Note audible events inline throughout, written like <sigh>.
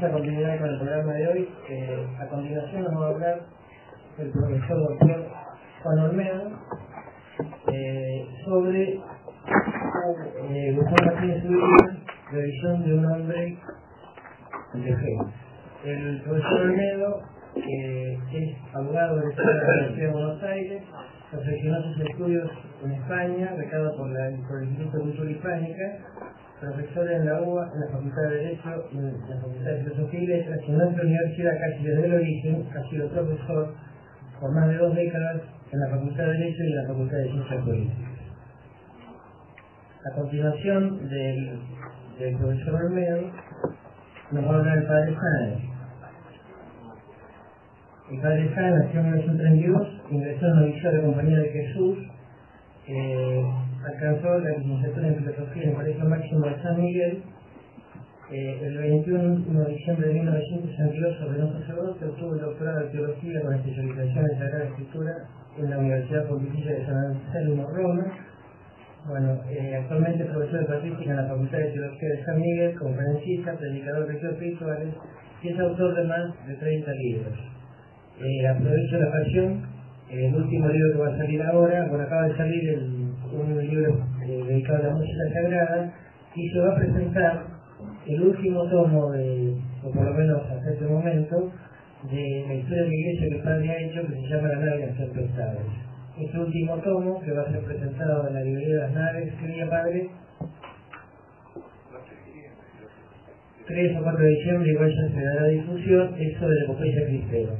damos a continuidad con el programa de hoy. Eh, a continuación nos va a hablar el profesor doctor Juan Olmedo eh, sobre eh, Gustavo Martínez Uribe, revisión de un hombre de fe. El profesor Olmedo que es abogado de la Universidad de Buenos Aires, perfeccionó sus estudios en España, becado por, la, por el Instituto de Cultura Hispánica, profesor en la UBA, en la Facultad de Derecho, en la Facultad de Filosofía y Letras, y en nuestra universidad casi desde el origen ha sido profesor por más de dos décadas en la Facultad de Derecho y en la Facultad de Ciencias Políticas. A continuación del, del profesor Olmedo, nos va a hablar el padre Sáenz. El padre Sáenz nació en 1932, ingresó en la Universidad de Compañía de Jesús, eh, alcanzó la licenciatura en Filosofía en el Colegio Máximo de San Miguel. Eh, el 21 de diciembre de 1962 ordenó sacerdote, obtuvo el doctorado de Teología con especialización en Sagrada Escritura en la Universidad Pontificia de San Anselmo, Roma. Bueno, eh, actualmente es profesor de patrística en la Facultad de Teología de San Miguel, conferencista, predicador de espirituales y es autor de más de 30 libros. Eh, aprovecho la ocasión, el último libro que va a salir ahora, bueno, acaba de salir el un libro eh, dedicado a la música sagrada, y se va a presentar el último tomo, de, o por lo menos hasta este momento, de la historia de la iglesia que el padre ha hecho, que se llama La nave de las tempestades. Este último tomo, que va a ser presentado en la librería de las naves, quería padre, 3 o 4 de diciembre, igual ya se dará difusión, es sobre la epopeya cristero.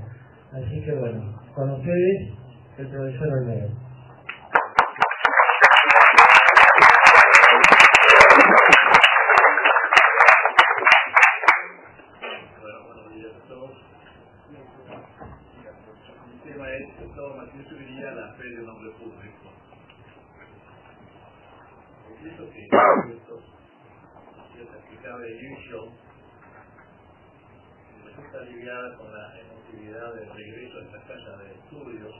Así que bueno, con ustedes, el profesor Olmedo. Con la emotividad del regreso a esta casa de estudios,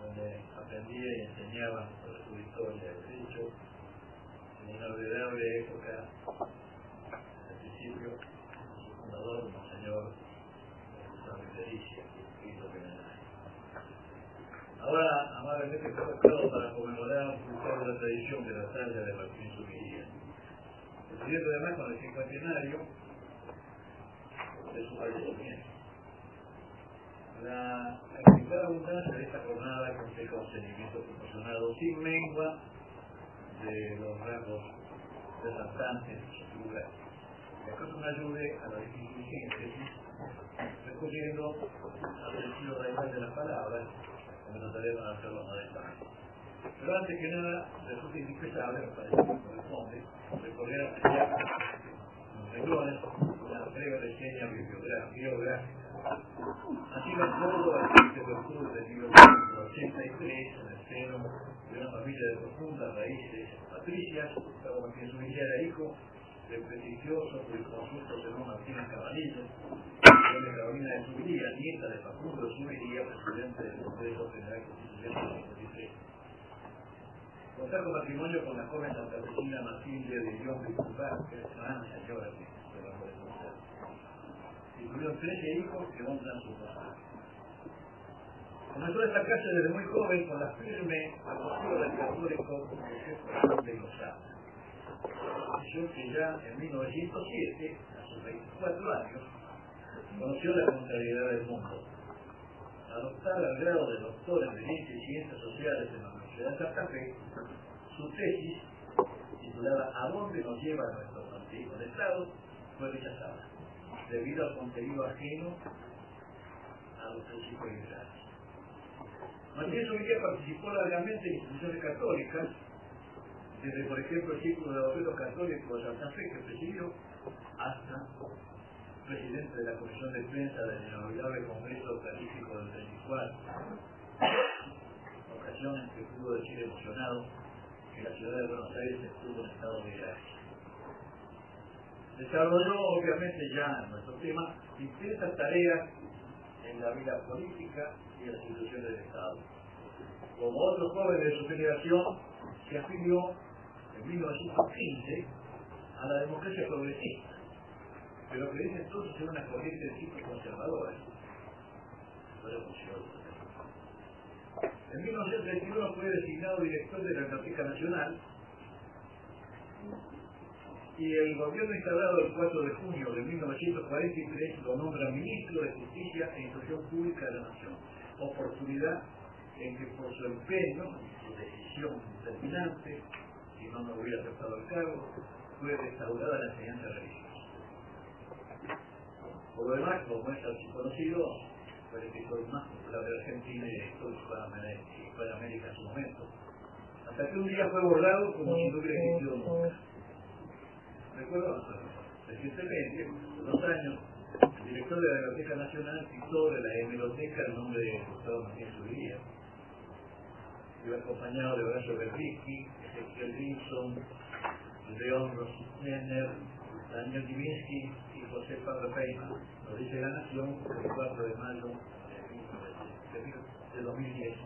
donde aprendía y enseñaba sobre su historia de derecho, en una inolvidable época, al principio, su fundador, Monseñor González Delicia, Cristo. Ahora, amablemente convocado para conmemorar un de la tradición de la tarde de Martín Subiría. Siguiente además con el cincuentenario de su fallecimiento. La actividad abundancia de esta jornada conseja un seguimiento proporcionado sin mengua de los rasgos resaltantes de su figura. Que acaso ayude a la difícil síntesis, recogiendo al sentido real de las palabras, me trataremos de hacerlo modestamente. Pero antes que nada, resulta indispensable, me parece que corresponde, recorrer a los renglones una breve reseña bibliográfica. Así lo acuerdo al 7 de octubre de 1983, en el seno de una familia de profundas raíces patricias, Gustavo Martínez Uribe era hijo del prestigioso jurisconsulto Sermón Martínez Cabanillo, de Carolina de Subiría, nieta de Facundo de Subiría, presidente del Congreso General Constitucional de 1983. Contar con matrimonio con la joven santafesina Matilde de León de Cumbá, que es gran señora que Tuvieron 13 hijos que honran su pasado. Comenzó esta casa desde muy joven con la firme postura del católico jefe de los Decisión que ya en 1907, a sus 24 años, conoció la contrariedad del mundo. Adoptar al grado de doctor en y Ciencias Sociales en la Universidad de Santa Fe, su tesis, titulada ¿A dónde nos lleva nuestro antiguo Estado?, fue rechazada debido al contenido ajeno a los principios liberales. Martínez Ovilla participó largamente en instituciones católicas, desde por ejemplo el Círculo de Abogados Católicos de Santa Fe que presidió, hasta presidente de la Comisión de Prensa del inolvidable Congreso Califico del 34, en que pudo decir emocionado que la ciudad de Buenos Aires estuvo en estado de gracia desarrolló obviamente ya nuestro tema intensas tareas en la vida política y en las instituciones del Estado. Como otro joven de su generación, se afilió en 1915 a la democracia progresista, pero que dice entonces es una corriente de tipo conservadora. En 1931 fue designado director de la Biblioteca Nacional y el gobierno instalado el 4 de junio de 1943 lo nombra ministro de Justicia e Instrucción Pública de la Nación. Oportunidad en que por su empeño y su decisión determinante, si no me hubiera aceptado el cargo, fue restaurada la enseñanza religiosa. Por lo demás, como es así conocido, escritor más popular de Argentina y de toda América en su momento. Hasta que un día fue borrado como si no hubiera existido nunca. Recuerdo recientemente, hace dos años, el director de la Biblioteca Nacional citó de la hemeroteca el nombre de Gustavo Martínez Uriría. Iba acompañado de Horacio Berricky, Ezequiel Wilson, León Rosner, Daniel Divinsky y José Pablo Feynman. Lo dice La Nación el 4 de mayo de 2010.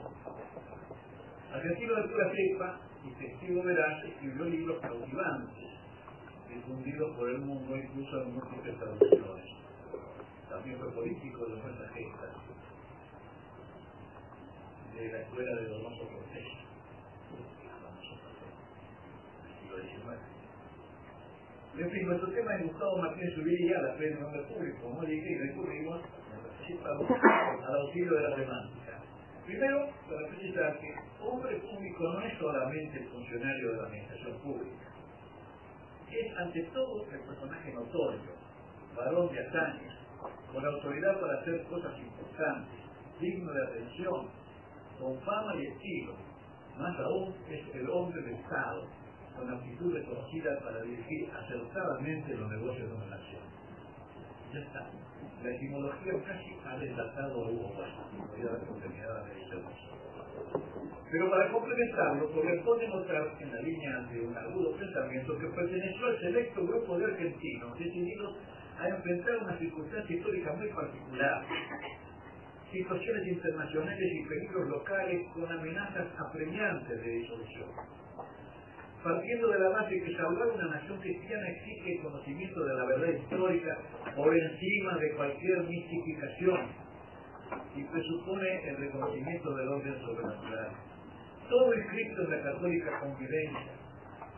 Argentino de pura cepa y testigo veraz escribió libros cautivantes, difundidos por el mundo incluso en múltiples traducciones. También fue político de nuestra gesta de la escuela de Donoso Cortés, del siglo XIX. En fin, nuestro tema es Gustavo Martínez Uriría, la fe de nombre público, como dije, y recurrimos al auxilio de la semántica. Primero, para precisar que hombre público no es solamente el funcionario de la administración pública, es ante todo el personaje notorio, varón de hazañas, con autoridad para hacer cosas importantes, digno de atención, con fama y estilo. Más aún es el hombre de Estado, con aptitud reconocida para dirigir acertadamente los negocios de una nación. Ya está. La etimología casi ha desatado a Hugo Voy a dar continuidad a Pero para complementarlo, corresponde notar en la línea de un agudo pensamiento que perteneció al selecto grupo de argentinos decididos a enfrentar una circunstancia histórica muy particular, situaciones internacionales y peligros locales con amenazas apremiantes de disolución partiendo de la base que salvar una nación cristiana exige el conocimiento de la verdad histórica por encima de cualquier mistificación y presupone el reconocimiento del orden sobrenatural. Todo inscrito en la católica convivencia,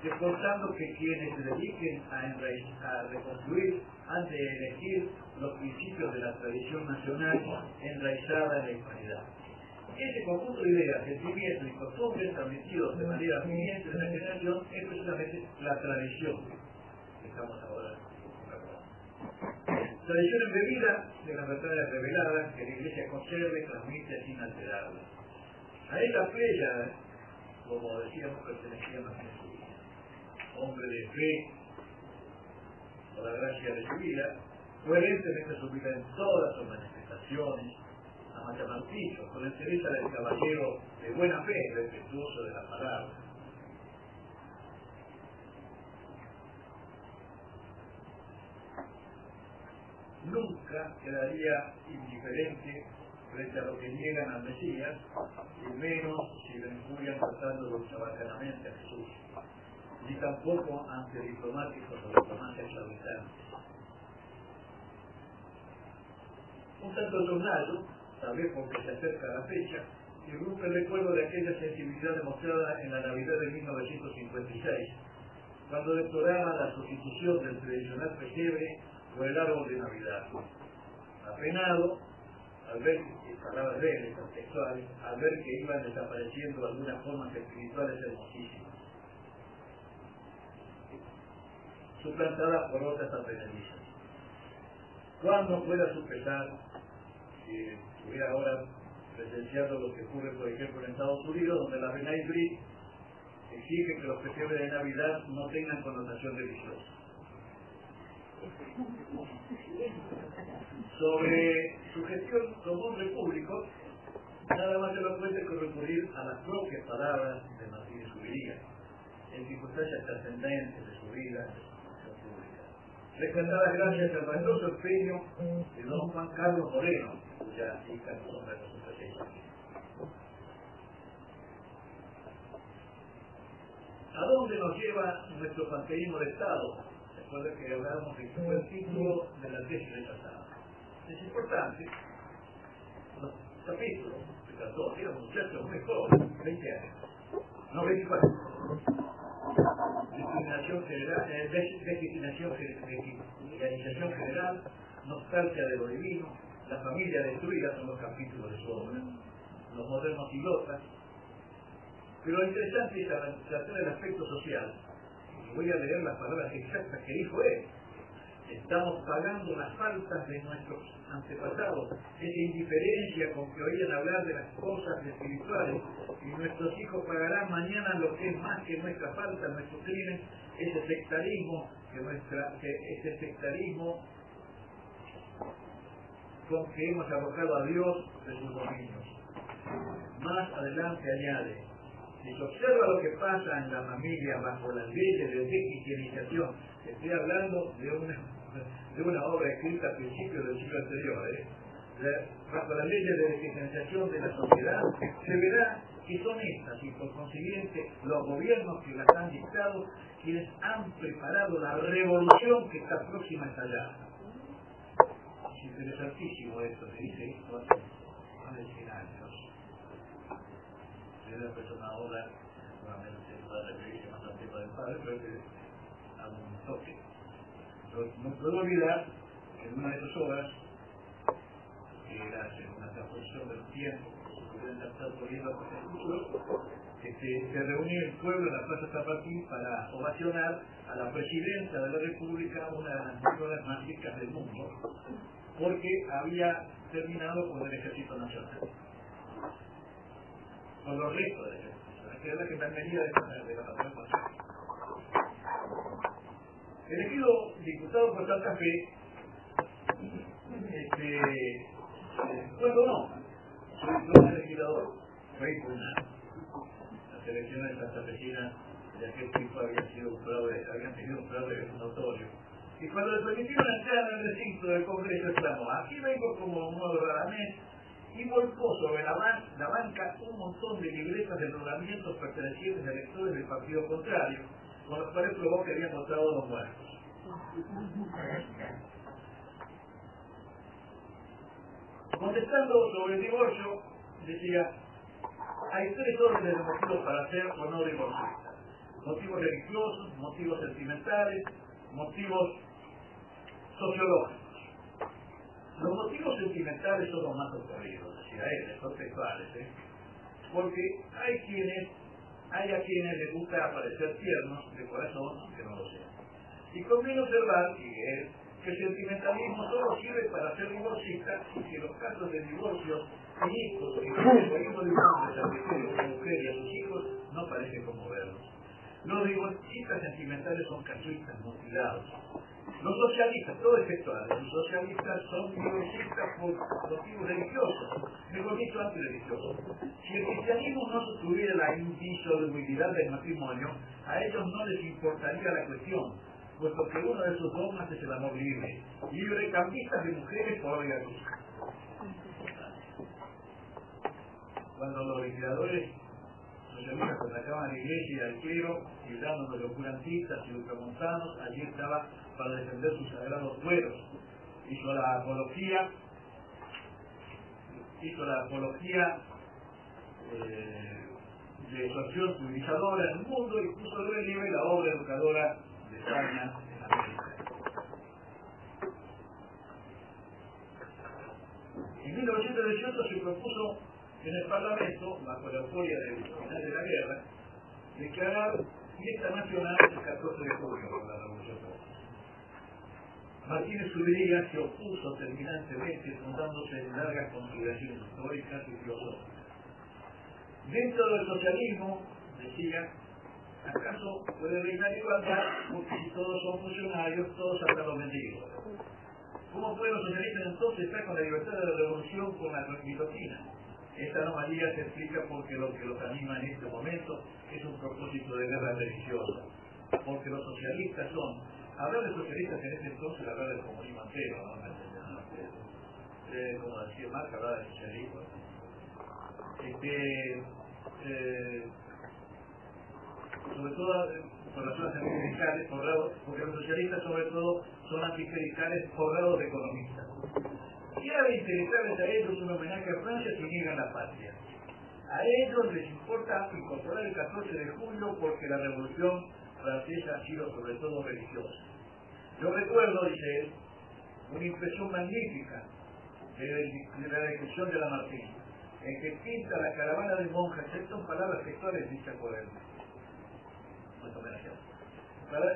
demostrando que quienes se dediquen a, a reconstruir han de elegir los principios de la tradición nacional enraizada en la hispanidad. Ese conjunto de ideas, sentimientos y costumbres transmitidos de manera siguiente de la generación es precisamente la tradición. Que estamos ahora Tradición embebida de las verdades reveladas que la Iglesia conserva y transmite sin alterarlas. A esta playa, como decíamos, pertenecía a Jesús, hombre de fe, por la gracia de su vida, coherentemente su vida en todas sus manifestaciones, Martillo, con entereza del caballero de buena fe, respetuoso de la palabra. Nunca quedaría indiferente frente a lo que niegan al Mesías, y menos si lo injurian tratándolo chabacanamente a Jesús, ni tampoco ante diplomáticos o diplomacias clauditantes. Un tanto tornado tal vez porque se acerca la fecha, irrumpe el recuerdo de aquella sensibilidad demostrada en la Navidad de 1956, cuando declaraba la sustitución del tradicional pesebre por el árbol de Navidad. Apenado, al ver, palabras de él, al ver que iban desapareciendo algunas formas espirituales hermosísimas, suplantadas por otras aprendizajes. ¿Cuándo pueda su pesar que estuviera ahora presenciando lo que ocurre, por ejemplo, en Estados Unidos, donde la Renai Brit exige que los pesebres de Navidad no tengan connotación religiosa. Sobre su gestión como hombre público, nada más se lo puede que recurrir a las propias palabras de Martínez Ubiría, en circunstancias trascendentes de su vida, rescatadas gracias al valioso empeño de don Juan Carlos Moreno, cuya hija son de ¿A dónde nos lleva nuestro panteísmo de Estado? recuerda que hablábamos de fue el título de la tesis rechazada. Es importante, los capítulos se trató, era un muchacho muy joven, 20 años, no 24. Discriminación general, eh, general, nostalgia de lo divino, la familia destruida son los capítulos de su obra, los modernos pilotas. Pero lo interesante es tratar el aspecto social. Voy a leer las palabras exactas que dijo él. Estamos pagando las faltas de nuestros antepasados, esa indiferencia con que oían hablar de las cosas espirituales, y nuestros hijos pagarán mañana lo que es más que nuestra falta, nuestro crimen, ese sectarismo, que nuestra, ese sectarismo con que hemos arrojado a Dios de sus dominios. Más adelante añade, si se observa lo que pasa en la familia bajo las leyes de cristianización, estoy hablando de una, de una obra escrita a principios del siglo anterior, ¿eh? bajo las leyes de cristianización de la sociedad, se verá que son estas y por consiguiente los gobiernos que las han dictado quienes han preparado la revolución que está próxima a estallar interesantísimo esto que dice esto hace más de 100 años. Yo una obra, seguramente no la referirse más al tema del padre, pero que a un toque. No puedo olvidar que en una de sus obras, que era una transposición del tiempo, que este, se reunió el pueblo en la Plaza Zapatín para ovacionar a la presidenta de la República, una de las personas más ricas del mundo, porque había terminado con el ejército nacional. Con los restos del ejército nacional, que es la gendarmería de la, de la nación Elegido diputado por Santa Fe, este, cuando no, soy el legislador, fue impugnado. Las elecciones de Santa Fecina de aquel tiempo habían sido un fraude, habían tenido un fraude notorio. Y cuando le permitieron entrar en el recinto del Congreso exclamó, aquí vengo como un nuevo radamés y volcó sobre la, la, banca un montón de libretas de nombramientos pertenecientes a electores del partido contrario, con los cuales probó que votado los muertos. Contestando sobre el divorcio, decía, hay tres órdenes de motivos para ser o no divorcistas. Motivos religiosos, motivos sentimentales, motivos sociológicos. Los motivos sentimentales son los más ocurridos, decía él, son sexuales, ¿eh? porque hay quienes, hay a quienes les gusta parecer tiernos de corazón, aunque no lo sean. Y conviene observar, que el sentimentalismo solo sirve para ser divorcista y que los casos de divorcio hijos y egoísmo de un hombre a su mujer y a sus hijos no parecen conmoverlos. Los divorcistas sentimentales son casuistas, mutilados. Los socialistas, todo efectuado, los socialistas son divorcistas por motivos religiosos, mejor dicho, antirreligiosos. Si el cristianismo no sostuviera la indisolubilidad del matrimonio, a ellos no les importaría la cuestión, puesto que uno de sus dogmas es el amor libre, libre cambistas de mujeres por luz. Cuando los legisladores socialistas atacaban a la iglesia y al clero, de los curantistas y ultramontanos, allí estaba para defender sus sagrados fueros. Hizo la apología, hizo la apología eh, de su acción civilizadora en el mundo y puso de relieve la obra educadora de España en América. En 1918 se propuso en el Parlamento, bajo la euforia del final de la guerra, declarar fiesta nacional el 14 de julio con la Revolución Martínez Subería se opuso terminantemente, fundándose en largas consideraciones históricas y filosóficas. Dentro del socialismo, decía, ¿acaso puede reinar igualdad? Porque si todos son funcionarios, todos habrán los mendigos. ¿Cómo pueden los socialistas entonces estar con la libertad de la revolución con la guillotina? Esta anomalía se explica porque lo que los anima en este momento es un propósito de guerra religiosa. Porque los socialistas son, hablar de socialistas en ese entonces, hablar del comunismo entero, ¿no? Eh, como decía Marx, hablar del socialismo. Este, eh, sobre todo, por razones anticlericales, porque los socialistas sobre todo son anticlericales forrados de economistas. Si de intelectuales a ellos un homenaje a Francia si niegan la patria. A ellos les importa incorporar el 14 de julio porque la revolución francesa ha sido sobre todo religiosa. Yo recuerdo, dice él, una impresión magnífica de, la descripción de Lamartine, en que pinta la caravana de monjas, estas son palabras textuales dichas por él.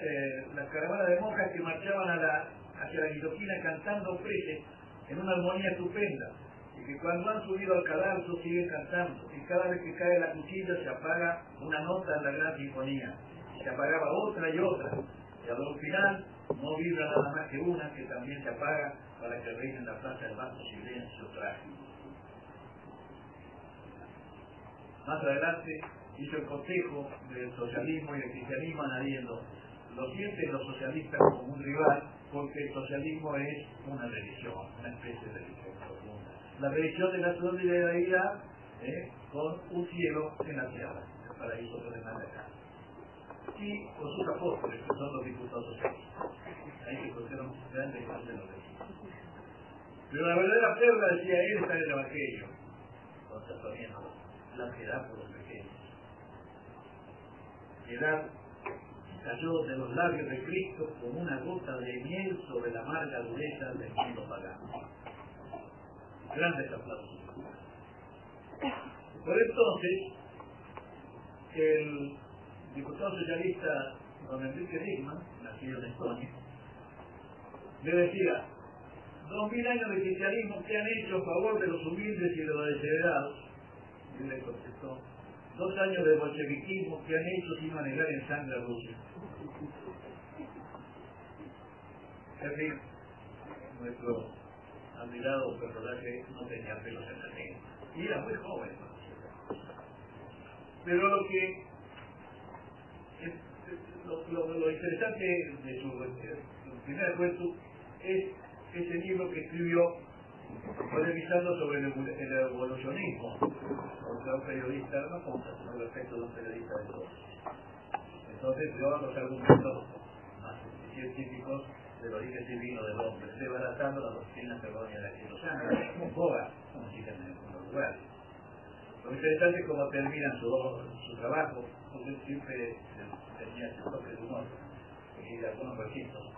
Eh, la caravana de monjas que marchaban a la, hacia la guillotina cantando freses en una armonía estupenda, y que cuando han subido al cadalso siguen cantando, y cada vez que cae la cuchilla se apaga una nota en la gran sinfonía, se apagaba otra y otra, y al final no vibra nada más que una que también se apaga para que reine en la plaza el vasto silencio trágico. Más adelante hizo el consejo del socialismo y del cristianismo añadiendo, lo sienten los socialistas como un rival porque el socialismo es una religión, una especie de religión profunda. La religión de la solidaridad ¿eh? con un cielo en la tierra, el paraíso terrenal de acá. Y con sus apóstoles, que son los diputados. Ahí se consideran grandes de los Pero la verdadera perla, decía él, está en el Evangelio. Entonces, la piedad por los pequeños. Piedad cayó de los labios de Cristo como una gota de miel sobre la amarga dureza del mundo pagano. Grandes aplausos. Por entonces, el diputado socialista don Enrique Digman, nacido en Estonia, le decía, dos mil años de cristianismo que han hecho a favor de los humildes y de los desheredados. Y le contestó, dos años de bolcheviquismo que han hecho sin manejar en sangre a Rusia. En nuestro admirado personaje no tenía pelos en la lengua. Y era muy joven. Pero lo que lo, interesante de su, primer cuento es ese libro que escribió polemizando sobre el, evolucionismo, porque un periodista no conta, sino respecto de un periodista de todos. Entonces dio los argumentos más científicos del origen divino del hombre, desbaratando la doctrina errónea de años, como boga, como dicen en algunos lugares. Lo interesante es cómo termina su, su trabajo, porque siempre tenía toque de humor y algunos registros.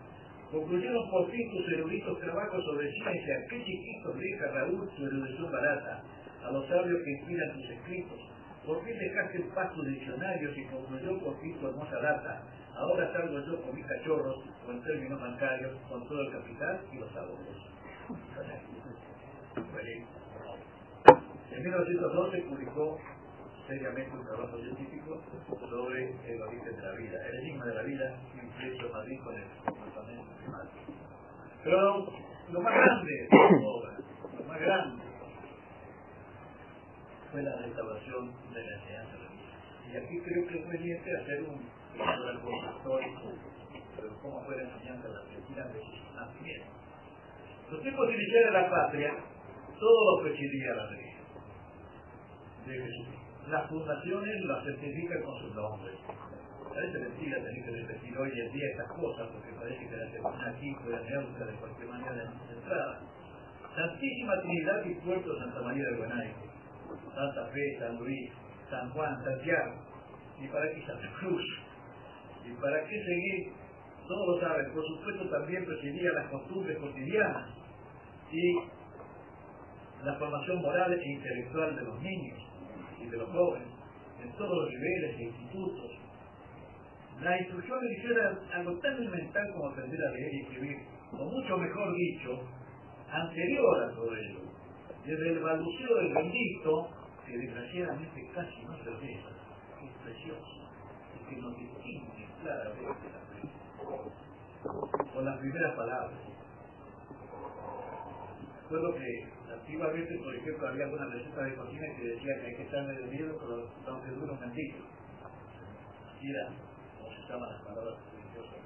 Concluyeron por fin tus eruditos trabajos sobre ciencia, qué chiquitos deja Raúl tu erudición barata, a los sabios que inspiran tus escritos. Por fin dejaste en paz tus diccionarios y concluyó por fin tu hermosa data. Ahora salgo yo con mis cachorros, o en términos bancarios, con todo el capital y los ahorros. <laughs> En 1912 publicó seriamente un trabajo científico sobre el origen de la vida, el enigma de la vida, impreso en Madrid con el comportamiento climático. Pero lo más grande de la obra, lo más grande, fue la restauración de la enseñanza religiosa. Y aquí creo que es conveniente hacer un algo histórico de cómo fue la enseñanza de la Argentina de nacimiento. Los tiempos de la patria, todo lo presidía la religión de las fundaciones las certifican con sus nombres. Parece mentira tener que repetir hoy en día estas cosas, porque parece que la termina aquí fuera neutra de cualquier manera entrada. Santísima Trinidad y Puerto Santa María de Buenaique, Santa Fe, San Luis, San Juan, Santiago, y para qué Santa Cruz, y para qué seguir, todos lo saben, por supuesto también presidía las costumbres cotidianas y la formación moral e intelectual de los niños y de los jóvenes, en todos los niveles e institutos. La instrucción era algo tan elemental como aprender a leer y escribir, o mucho mejor dicho, anterior a todo ello, desde el balbuceo del bendito, que desgraciadamente casi no se ve, es precioso, y que nos distingue claramente con las primeras palabras. Lo que Antiguamente, por ejemplo, había algunas recetas de cocina que decían que hay que echarle de miedo, pero aunque dure un mentito. Así era como se llaman las palabras religiosas.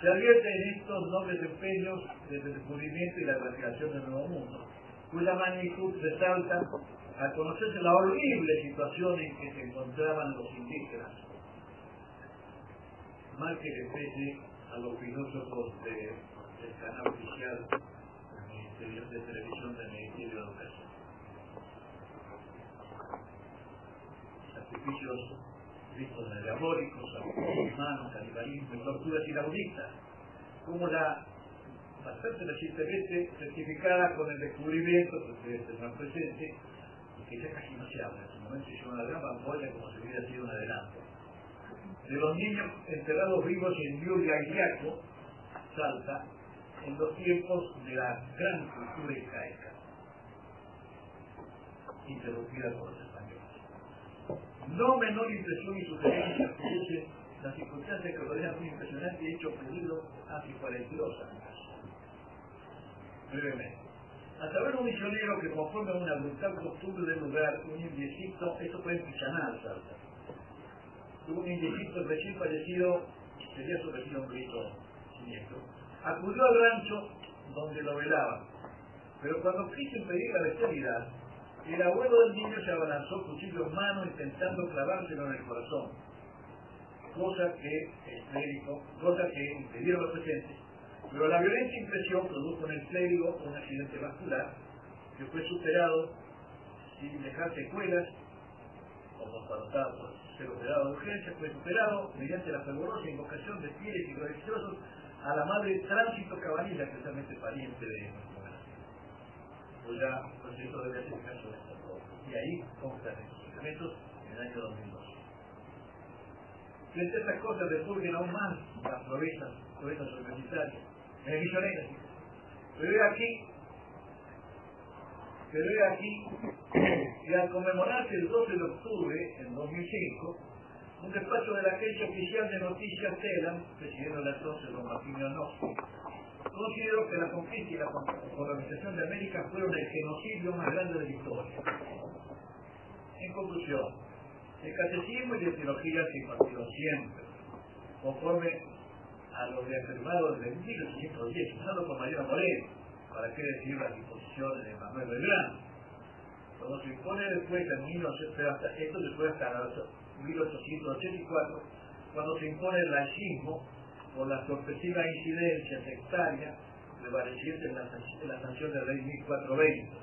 Se advierte en estos nobles empeños desde el descubrimiento y la creación del nuevo mundo, cuya magnitud resalta al conocerse la horrible situación en que se encontraban los indígenas, mal que le pese a los filósofos de, del canal oficial de Televisión del Ministerio de Educación. Sacrificios vistos de diabólicos, sacrificios humanos, canibalismo y torturas inauditas, como la bastante recientemente certificada con el descubrimiento, que ustedes tendrán presente, que ya casi no se habla, en su momento hizo una gran ampolla como si hubiera sido un adelanto, de los niños enterrados vivos en Yaco, Salta, en los tiempos de la gran cultura incaica, interrumpida por los españoles. No menor impresión y sugerencia producen las circunstancias que rodean un impresionante hecho ocurrido hace 42 años. Brevemente. A saber un misionero que conforme a una brutal costumbre del lugar, un indiecito, esto fue en Pichaná, Salta, un indiecito recién fallecido, sería su vecino un grito siniestro, acudió al rancho donde lo velaban, pero cuando quiso impedir la bestialidad, el abuelo del niño se abalanzó cuchillo en mano intentando clavárselo en el corazón, cosa que el clérigo, cosa que impidieron los presentes, pero la violenta impresión produjo en el clérigo un accidente vascular que fue superado sin dejar secuelas, como cuando estaba por ser operado de urgencia, fue superado mediante la fervorosa invocación de fieles y religiosos a la madre Tránsito Cabanilla, especialmente pariente de nuestro Pues ya, pues ser caso de esto. Y ahí constan estos elementos en el año 2002. Frente a estas cosas resurgen aún más las proezas, proezas universitarias el misionero. Pero he aquí, pero aquí que al conmemorarse el 12 de octubre, en 2005, un despacho de la agencia oficial de noticias TELAM, presidiendo la entonces don Martín Leonovsky, consideró que la conquista y la colonización de América fueron el genocidio más grande de la historia. En conclusión, el catecismo y la teología se impartieron siempre, conforme a lo reafirmado desde 1810, usado por Mariano Moreno, para qué decir las disposiciones de Manuel Belgrano. Cuando se impone después, en 1900, esto después hasta 1884, cuando se impone el laicismo por la sorpresiva incidencia sectaria prevaleciente en la, la sanción de ley 1420.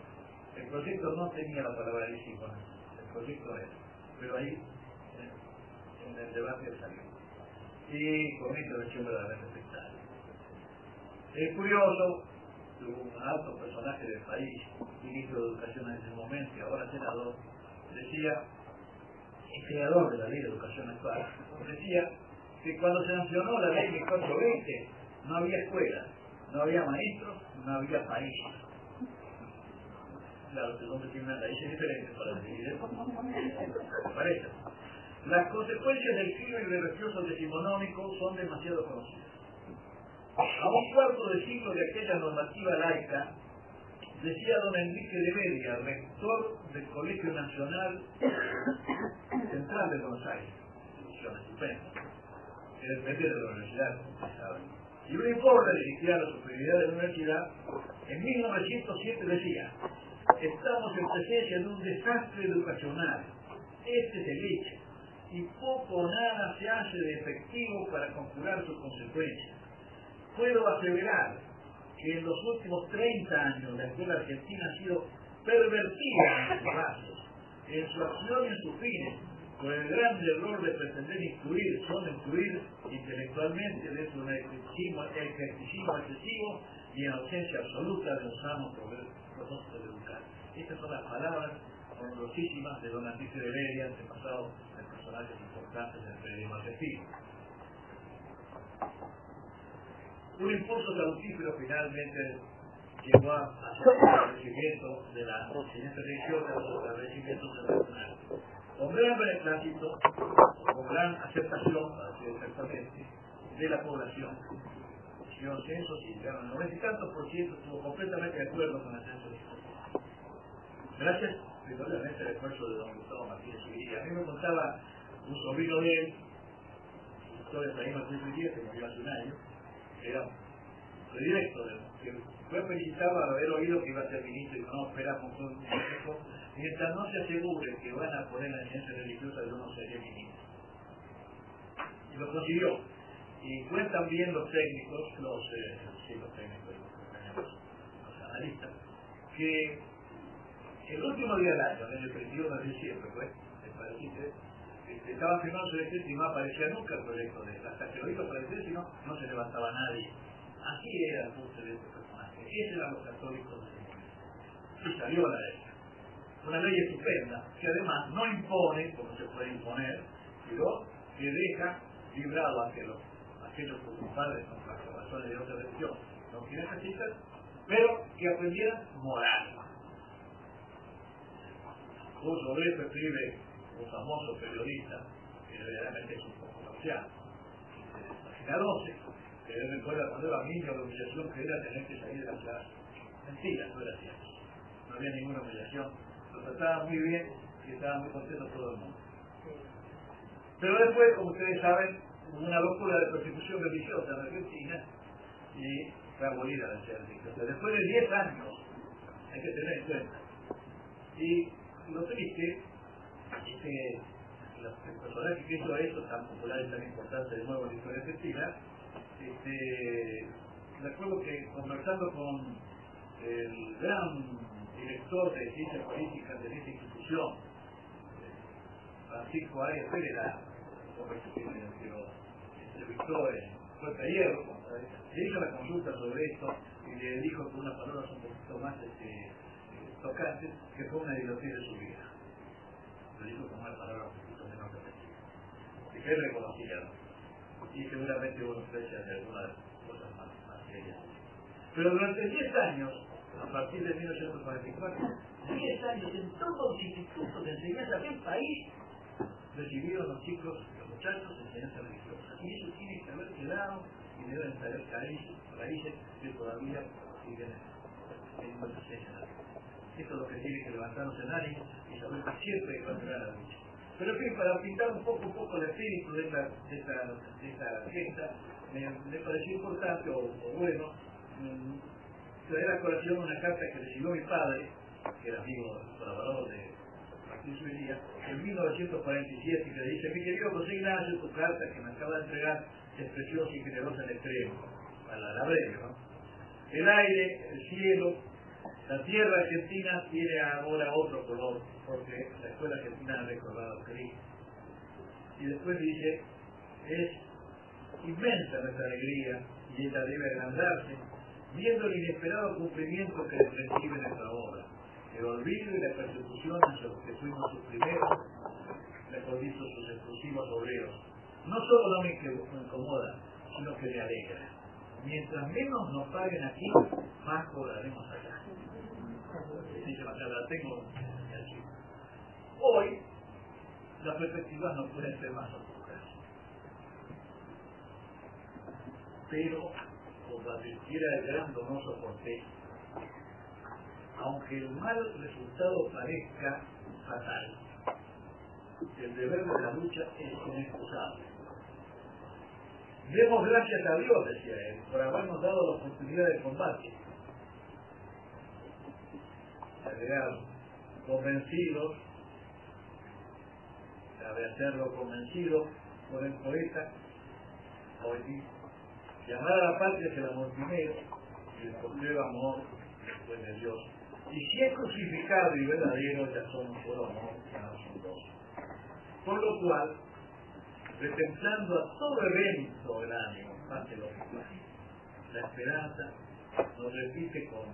El proyecto no tenía la palabra laicismo, el proyecto era, pero ahí en el debate salió y con intervención verdaderamente espectacular. Es curioso un alto personaje del país, ministro de Educación en ese momento y ahora senador, decía, el creador de la ley de educación actual, decía que cuando se sancionó la ley 1420 no había escuelas, no había maestros, no había país. Claro, que donde tiene una raíz diferente para decidir. Parece. Las consecuencias del crimen religioso decimonónico son demasiado conocidas. A un cuarto de siglo de aquella normativa laica, decía don Enrique de Bedia, rector del Colegio Nacional Central de Buenos Aires, institución que depende de la universidad, saben. Y un informe dirigido a la superioridad de la universidad, en 1907 decía, estamos en presencia de un desastre educacional. Este es el hecho y poco o nada se hace de efectivo para conjurar sus consecuencias. Puedo aseverar en los últimos 30 años la escuela argentina ha sido pervertida en sus bases, en su acción y en sus fines, por el gran error de pretender instruir, solo instruir intelectualmente dentro de un ejercicio excesivo y en ausencia absoluta de los amos propósitos de educar. Estas son las palabras honrosísimas de don Enrique de Beria, antepasado personajes importantes del periodismo argentino. Un impulso salutífero finalmente llegó a hacer el crecimiento de la enseñanza religiosa, el establecimiento internacional. Con gran beneplácito, con gran aceptación, exactamente, de la población. Hicieron censos llegaron al noventa y tantos por ciento, estuvo completamente de acuerdo con el censo de Gracias, principalmente, al esfuerzo de don Gustavo Martínez Sevilla. A mí me contaba un sobrino de él, doctor Efraín Martínez Díaz, que murió hace un año, que era predilecto, que fue felicitado al haber oído que iba a ser ministro y no, esperamos un tiempo, mientras no se asegure que van a poner la enseñanza religiosa, yo no seré ministro. Y lo consiguió. Y cuentan bien los técnicos, los, eh, técnicos, los, analistas, que el último día del año, en el 31 de diciembre, pues, este, estaba firmando su decreto y no aparecía nunca el proyecto de él. Hasta que lo hizo aparecer, si no, no se levantaba nadie. Así era punto de este personaje. Esos eran los católicos de ese momento. Y salió la ley. Una ley estupenda, que además no impone, como se puede imponer, sino que deja librado a, que los, aquellos que sus padres, con las razones de otra religión, no quieren ejercitar, pero que aprendieran moral. Eso escribe un famoso periodista, que verdaderamente es un poco parcial, página 12, que él recuerda cuando era niño la humillación que era tener que salir de la clase. Mentira, no era cierto. No había ninguna humillación. Lo trataba muy bien y estaba muy contento todo el mundo. Pero después, como ustedes saben, una locura de persecución religiosa en Argentina y fue abolida la religiosa. Después de 10 años, hay que tener en cuenta. Y lo triste es que los que hizo eso, tan popular y tan importante de nuevo en la historia argentina, este, recuerdo que conversando con el gran director de ciencias políticas de esta institución, Francisco Arias Pérez, que entrevistó en Fuerte Hierro, le hizo la consulta sobre esto y le dijo con unas palabras un poquito más este, tocantes que fue una idiotía de su vida. Lo dijo con unas palabras un poquito menos repetidas. Y que reconocía y seguramente uno fecha de algunas cosas más, más serias. Pero durante 10 años, a partir de 1944, 10 años en todos los institutos de enseñanza del país, recibieron los chicos, los muchachos, enseñanza religiosa. Y eso tiene que haber quedado y deben saber raíces que todavía siguen en nuestra enseñanza. Esto es lo que tiene que levantarnos en ánimo y saber que siempre va a la lucha. Pero en fin, para pintar un poco, un poco el espíritu de esta, de esta, de esta me, pareció importante o, bueno mmm, traer a colación una carta que recibió mi padre, que era amigo colaborador de Martín Subería, en 1947, que le dice, mi querido José Ignacio, tu carta que me acaba de entregar es preciosa y generosa en extremo, a la, la breve, ¿no? El aire, el cielo, la tierra argentina tiene ahora otro color, porque la escuela argentina ha recordado a Cristo. Y después dice, es inmensa nuestra alegría y ella debe agrandarse viendo el inesperado cumplimiento que recibe nuestra obra. El olvido y la persecución hacia los que fuimos sus primeros, mejor dicho, sus exclusivos obreros. No solo no me incomoda, sino que me alegra. Mientras menos nos paguen aquí, más cobraremos allá. Dice la tengo Hoy, las perspectivas no pueden ser más oscuras. Pero, como advirtiera el gran donoso Cortés, aunque el mal resultado parezca fatal, el deber de la lucha es inexcusable. Demos gracias a Dios, decía él, por habernos dado la oportunidad de combate. Agregaron, convencidos de hacerlo convencido por el poeta, poetista, llamar a la patria el amor primero y el postero amor después de Dios. Y si es crucificado y verdadero, ya son solo amor, ya no son dos. Por lo cual, retemplando a todo evento el ánimo, ante lo la esperanza nos repite con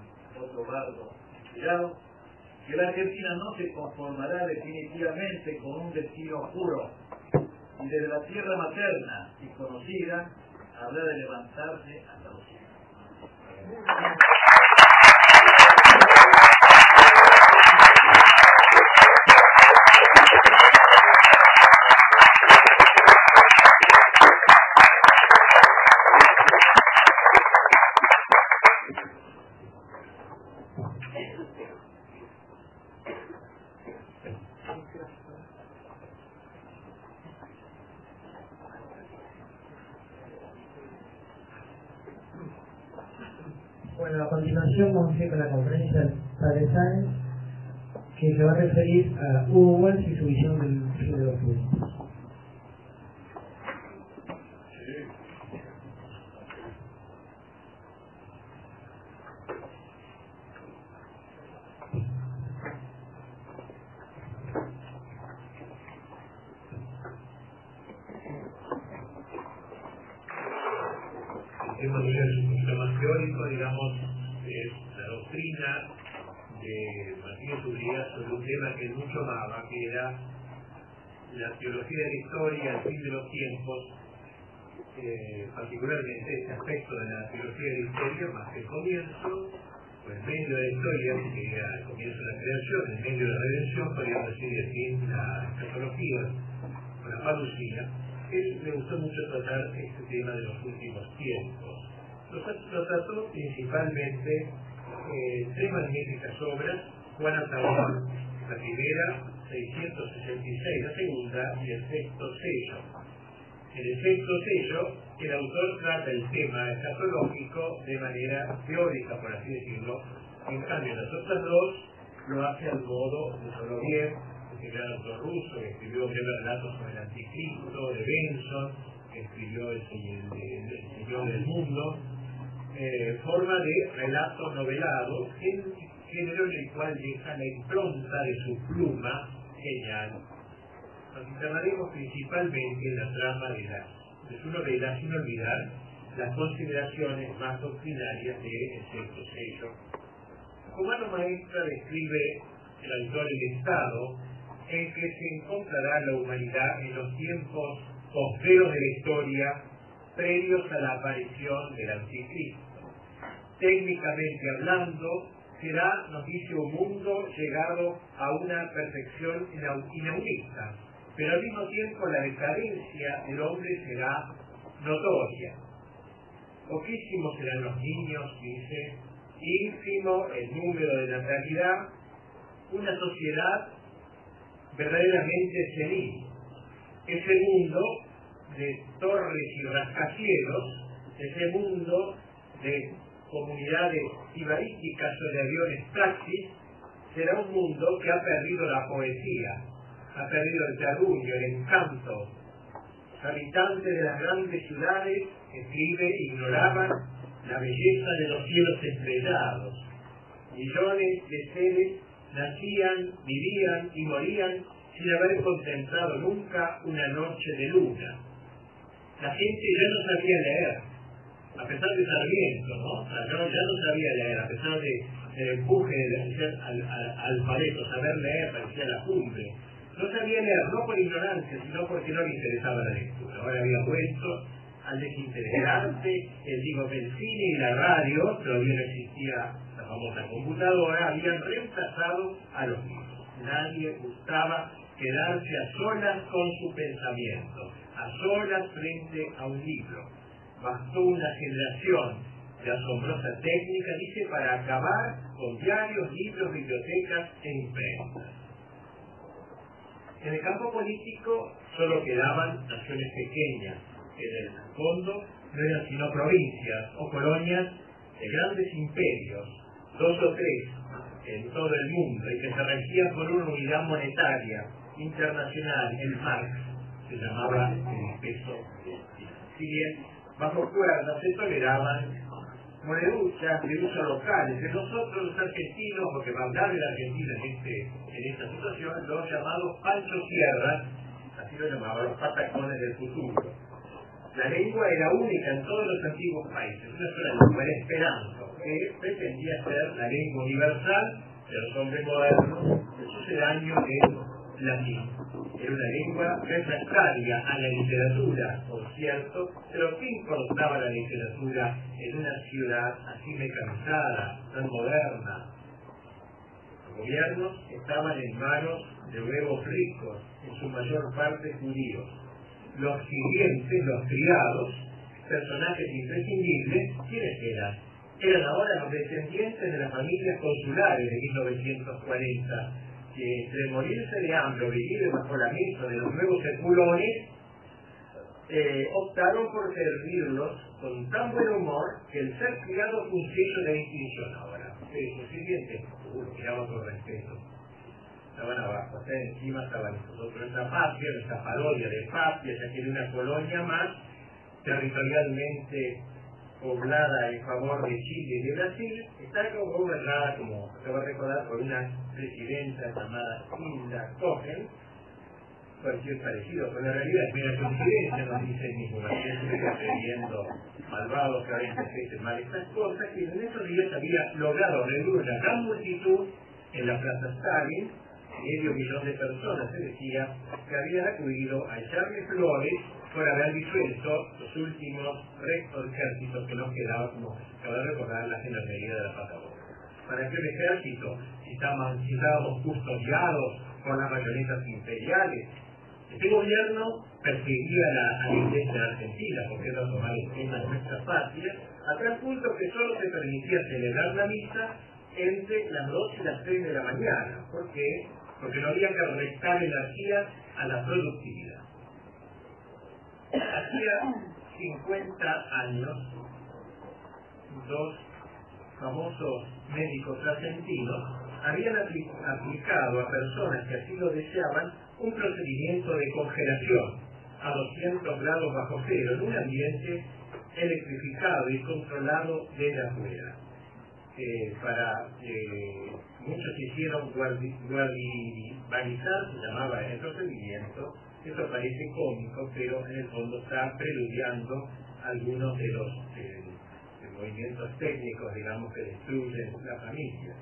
otro bardo inspirado, que la Argentina no se conformará definitivamente con un destino oscuro y desde la tierra materna y conocida habrá de levantarse hasta los cielos. Bueno, a continuación vamos a ir con la conferencia del Padre Sáenz, que se va a referir a Hugo Wells y su visión del fin de los Sí. hemos de un poquito más teórico, digamos, es la doctrina de Martínez Urias sobre un tema que mucho amaba, que era la teología de la historia, el fin de los tiempos, eh, particularmente este aspecto de la teología de la historia, más que el comienzo, pues en medio de la que el comienzo de la creación, en medio de la redención, podríamos decir de la escatología, o la parucía, él le gustó mucho tratar este tema de los últimos tiempos. Lo, trató principalmente eh, tres magníficas obras, Juan Tabor, la primera, 666, la segunda, y el sexto sello. En el sexto sello, el autor trata el tema escatológico de manera teórica, por así decirlo, en cambio las otras dos lo hace al modo de solo bien, el gran autor ruso que escribió un relato sobre el anticristo, de Benson, que escribió El, Señor del Mundo, eh, forma de relato novelado, en género en el cual deja la impronta de su pluma genial. Nos internaremos principalmente en la trama de, la, de su novela, sin olvidar las consideraciones más doctrinarias de El sexto sello. Como maestra describe el autor el estado en que se encontrará la humanidad en los tiempos posteriores de la historia previos a la aparición del anticristo. Técnicamente hablando, será, nos dice, un mundo llegado a una perfección inaudita, pero al mismo tiempo la decadencia del hombre será notoria. Poquísimos serán los niños, dice, ínfimo el número de natalidad, una sociedad verdaderamente senil. Ese mundo de torres y rascacielos, ese mundo de comunidades ibarísticas sobre aviones taxis, será un mundo que ha perdido la poesía, ha perdido el terruño, el encanto. Los habitantes de las grandes ciudades, escribe, ignoraban la belleza de los cielos estrellados. Millones de seres nacían, vivían y morían sin haber contemplado nunca una noche de luna. La gente ya no sabía leer, a pesar de Sarmiento, ¿no? ya no sabía leer, a pesar de, del empuje de ser al, al, alfabeto, saber leer, parecía la cumbre. No sabía leer, no por ignorancia, sino porque no le interesaba la lectura. Ahora había puesto al desinteresarse, el digo, el cine y la radio, todavía no existía famosa computadora, habían reemplazado a los libros. Nadie gustaba quedarse a solas con su pensamiento, a solas frente a un libro. Bastó una generación de asombrosa técnica, dice, para acabar con diarios, libros, bibliotecas e imprentas. En el campo político solo quedaban naciones pequeñas, que en el fondo no eran sino provincias o colonias de grandes imperios dos o tres en todo el mundo y que se regían por una unidad monetaria internacional, el Marx, se llamaba el peso Si bien bajo cuerdas se toleraban moneduchas de uso local, entre nosotros los argentinos, porque hablar de la Argentina en, este, en esta situación, los llamados Pancho Sierra, así lo llamaban los patacones del futuro. La lengua era única en todos los antiguos países, una sola lengua, el esperanto que pretendía ser la lengua universal de los hombres modernos, el sucedáneo del latín. Era una lengua refractaria a la literatura, por cierto, pero ¿qué importaba la literatura en una ciudad así mecanizada, tan moderna? Los gobiernos estaban en manos de nuevos ricos, en su mayor parte judíos. Los siguientes, los criados, personajes imprescindibles, ¿quiénes eran? eran ahora los descendientes de las familias consulares de 1940, que entre morirse de hambre o vivir la mesa de los nuevos circulones, eh, optaron por servirlos con tan buen humor que el ser criado fue un sello de distinción ahora. Ustedes, los sirvientes, con respeto. Estaban abajo, hasta encima estaban nosotros. Esta patria, esta parodia de patria, ya era una colonia más, territorialmente poblada en favor de Chile y de Brasil, está gobernada, como acabo de recordar, por una presidenta llamada Hilda Cohen, cualquier parecido con la realidad es mera coincidencia, nos dice el mismo creyendo malvados que ahora interpreten mal estas cosas, que en esos días había logrado reunir una gran multitud en la Plaza Stalin, medio millón de personas, se decía, que habían acudido a echarle flores por haber disuelto los últimos restos ejércitos que nos quedaban, como acaba de recordar, la gendarmería de la Patagonia. ¿Para qué el ejército? Si estábamos, si estábamos custodiados por las marionetas imperiales. Este gobierno perseguía la, iglesia argentina, porque era tomar el tema de nuestra patria, a tal punto que solo se permitía celebrar la misa entre las 2 y las 3 de la mañana. ¿Por qué? Porque no había que restar energía a la productividad. Hacía 50 años, dos famosos médicos argentinos habían aplicado a personas que así lo deseaban un procedimiento de congelación a 200 grados bajo cero en un ambiente electrificado y controlado desde afuera. Eh, para eh, muchos hicieron guardibalizar, se llamaba el procedimiento, eso parece cómico, pero en el fondo está preludiando algunos de los movimientos técnicos, digamos, que destruyen la familia.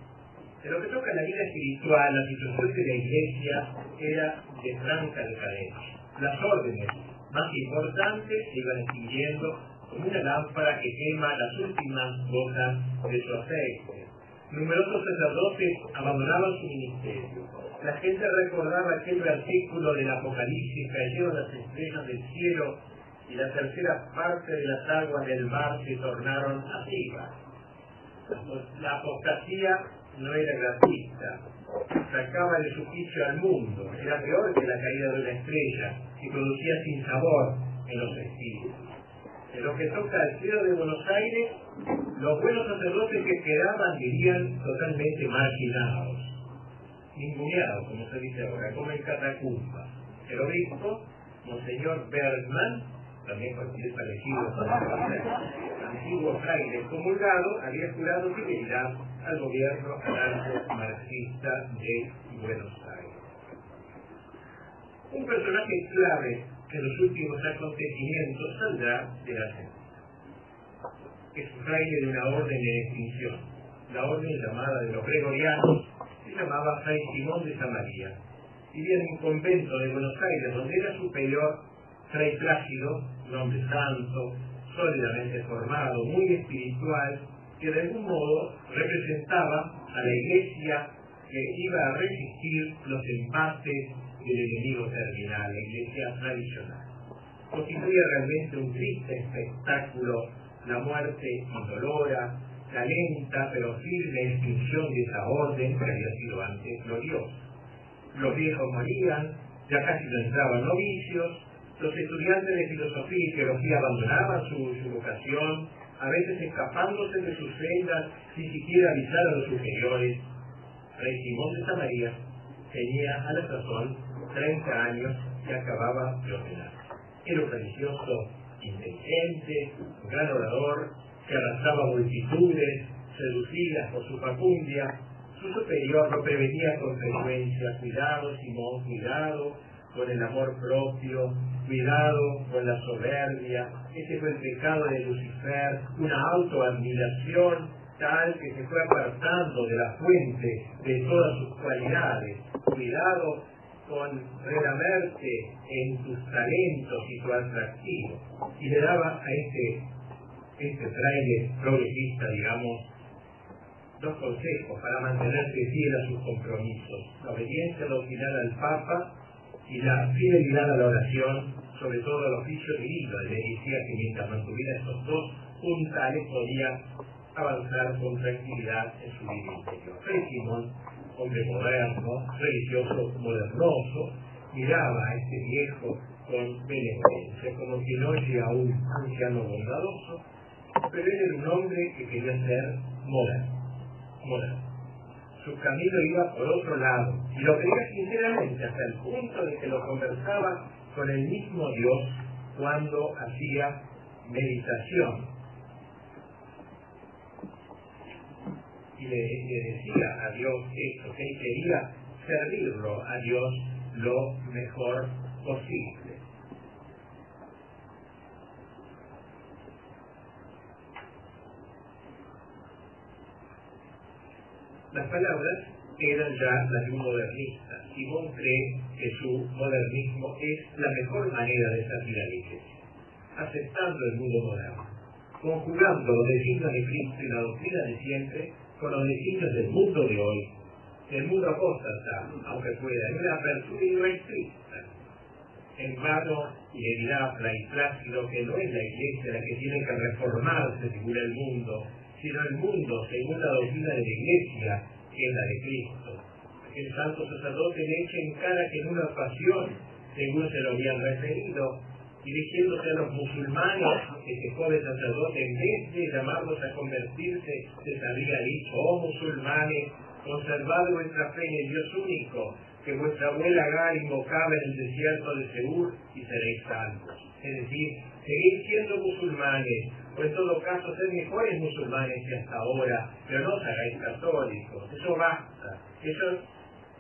En lo que toca a la vida espiritual, la situación de la iglesia era de franca decadencia. Las órdenes más importantes se iban extinguiendo como una lámpara que quema las últimas gotas de su aceite. Numerosos sacerdotes abandonaban su ministerio. La gente recordaba aquel versículo del Apocalipsis, cayeron las estrellas del cielo y la tercera parte de las aguas del mar se tornaron arriba. La apostasía no era gratuita, sacaba de su juicio al mundo, era peor que la caída de una estrella y producía sin sabor en los espíritus. En lo que toca al cielo de Buenos Aires, los buenos sacerdotes que quedaban vivían totalmente marginados, ninguneados, como se dice ahora, como en catacumba. El obispo, Monseñor Bergman, también cualquier parecido antiguo fraile comulgado, había jurado fidelidad al gobierno anarco-marxista de Buenos Aires. Un personaje clave en los últimos acontecimientos saldrá de la gente. Es fraile de una orden de extinción, la orden llamada de los gregorianos, se llamaba Fray Simón de Samaría. Vivía en un convento de Buenos Aires, donde era superior Fray Plácido, un hombre santo, sólidamente formado, muy espiritual, que de algún modo representaba a la iglesia que iba a resistir los embates del enemigo terminal, la iglesia tradicional. Constituía realmente un triste espectáculo la muerte indolora, la lenta pero firme extinción de esa orden que había sido antes gloriosa. Los viejos morían, ya casi no entraban novicios, los estudiantes de filosofía y teología abandonaban su, su vocación, a veces escapándose de sus celdas sin siquiera avisar a los superiores. Rey Simón de Samaría tenía a la sazón 30 años y acababa de ordenar. Era un religioso inteligente, un gran orador, que arrasaba multitudes, seducidas por su facundia. Su superior lo prevenía con frecuencia, cuidado Simón, cuidado con el amor propio, cuidado con la soberbia, ese fue el pecado de Lucifer, una autoadmiración tal que se fue apartando de la fuente de todas sus cualidades. Cuidado con relamerte en tus talentos y tu atractivo. Y le daba a este, este fraile progresista, digamos, dos consejos para mantenerse fiel a sus compromisos. La obediencia doctrinal al Papa y la fidelidad a la oración, sobre todo al oficio divino. Le decía que mientras mantuviera estos dos puntales podía avanzar con tranquilidad en su vida interior. Hombre moderno, religioso, modernoso, miraba a este viejo con benevolencia, como que no oye a un anciano bondadoso, pero era un hombre que quería ser moderno, moderno su camino iba por otro lado. Y lo creía sinceramente hasta el punto de que lo conversaba con el mismo Dios cuando hacía meditación. y le, decía a Dios esto, que quería servirlo a Dios lo mejor posible. Las palabras eran ya las de un modernista. Simón cree que su modernismo es la mejor manera de salir a la aceptando el mundo moderno, conjugando los designios de Cristo y la doctrina de siempre con los designios del mundo de hoy. El mundo apóstata, aunque pueda, en una apertura irrestricta. En vano le dirá y Plácido que no es la iglesia la que tiene que reformarse según el mundo, sino el mundo según la doctrina de la iglesia, que es la de Cristo. El santo sacerdote le echa en cara que en una ocasión, según se lo habían referido, dirigiéndose a los musulmanes, este joven sacerdote, en vez de llamarlos a convertirse, les había dicho, oh musulmanes, conservad vuestra fe en el Dios único, que vuestra abuela Agar invocaba en el desierto de Seúl y seréis salvos. Es decir, seguid siendo musulmanes, o en todo caso ser mejores musulmanes que hasta ahora, pero no os hagáis católicos, eso basta. Eso,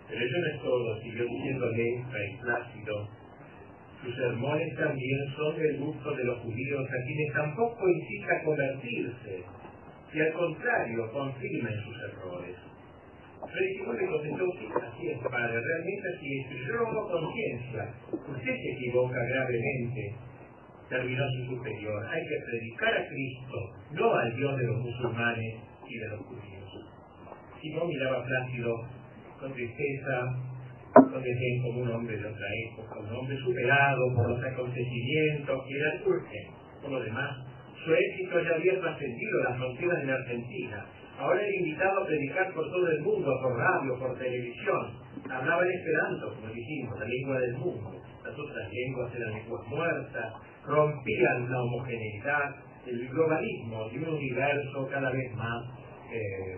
pero eso no es todo, siguió diciéndole Fray Plácido sus sermones también son del gusto de los judíos a quienes tampoco incita a convertirse, y al contrario confirmen sus errores. Pero le contestó, sí, así es, padre, realmente así es, yo lo hago conciencia, usted se equivoca gravemente, terminó su superior, hay que predicar a Cristo, no al Dios de los musulmanes y de los judíos. no miraba Plácido con tristeza, con desdén como un hombre de otra época, un hombre superado por los acontecimientos que eran urgentes. Por lo demás, su éxito ya había trascendido las fronteras de la Argentina. Ahora era invitado a predicar por todo el mundo, por radio, por televisión. Hablaba en esperanto, como dijimos, la lengua del mundo. Las otras lenguas eran lenguas muertas, rompían la homogeneidad, el globalismo y un universo cada vez más, eh,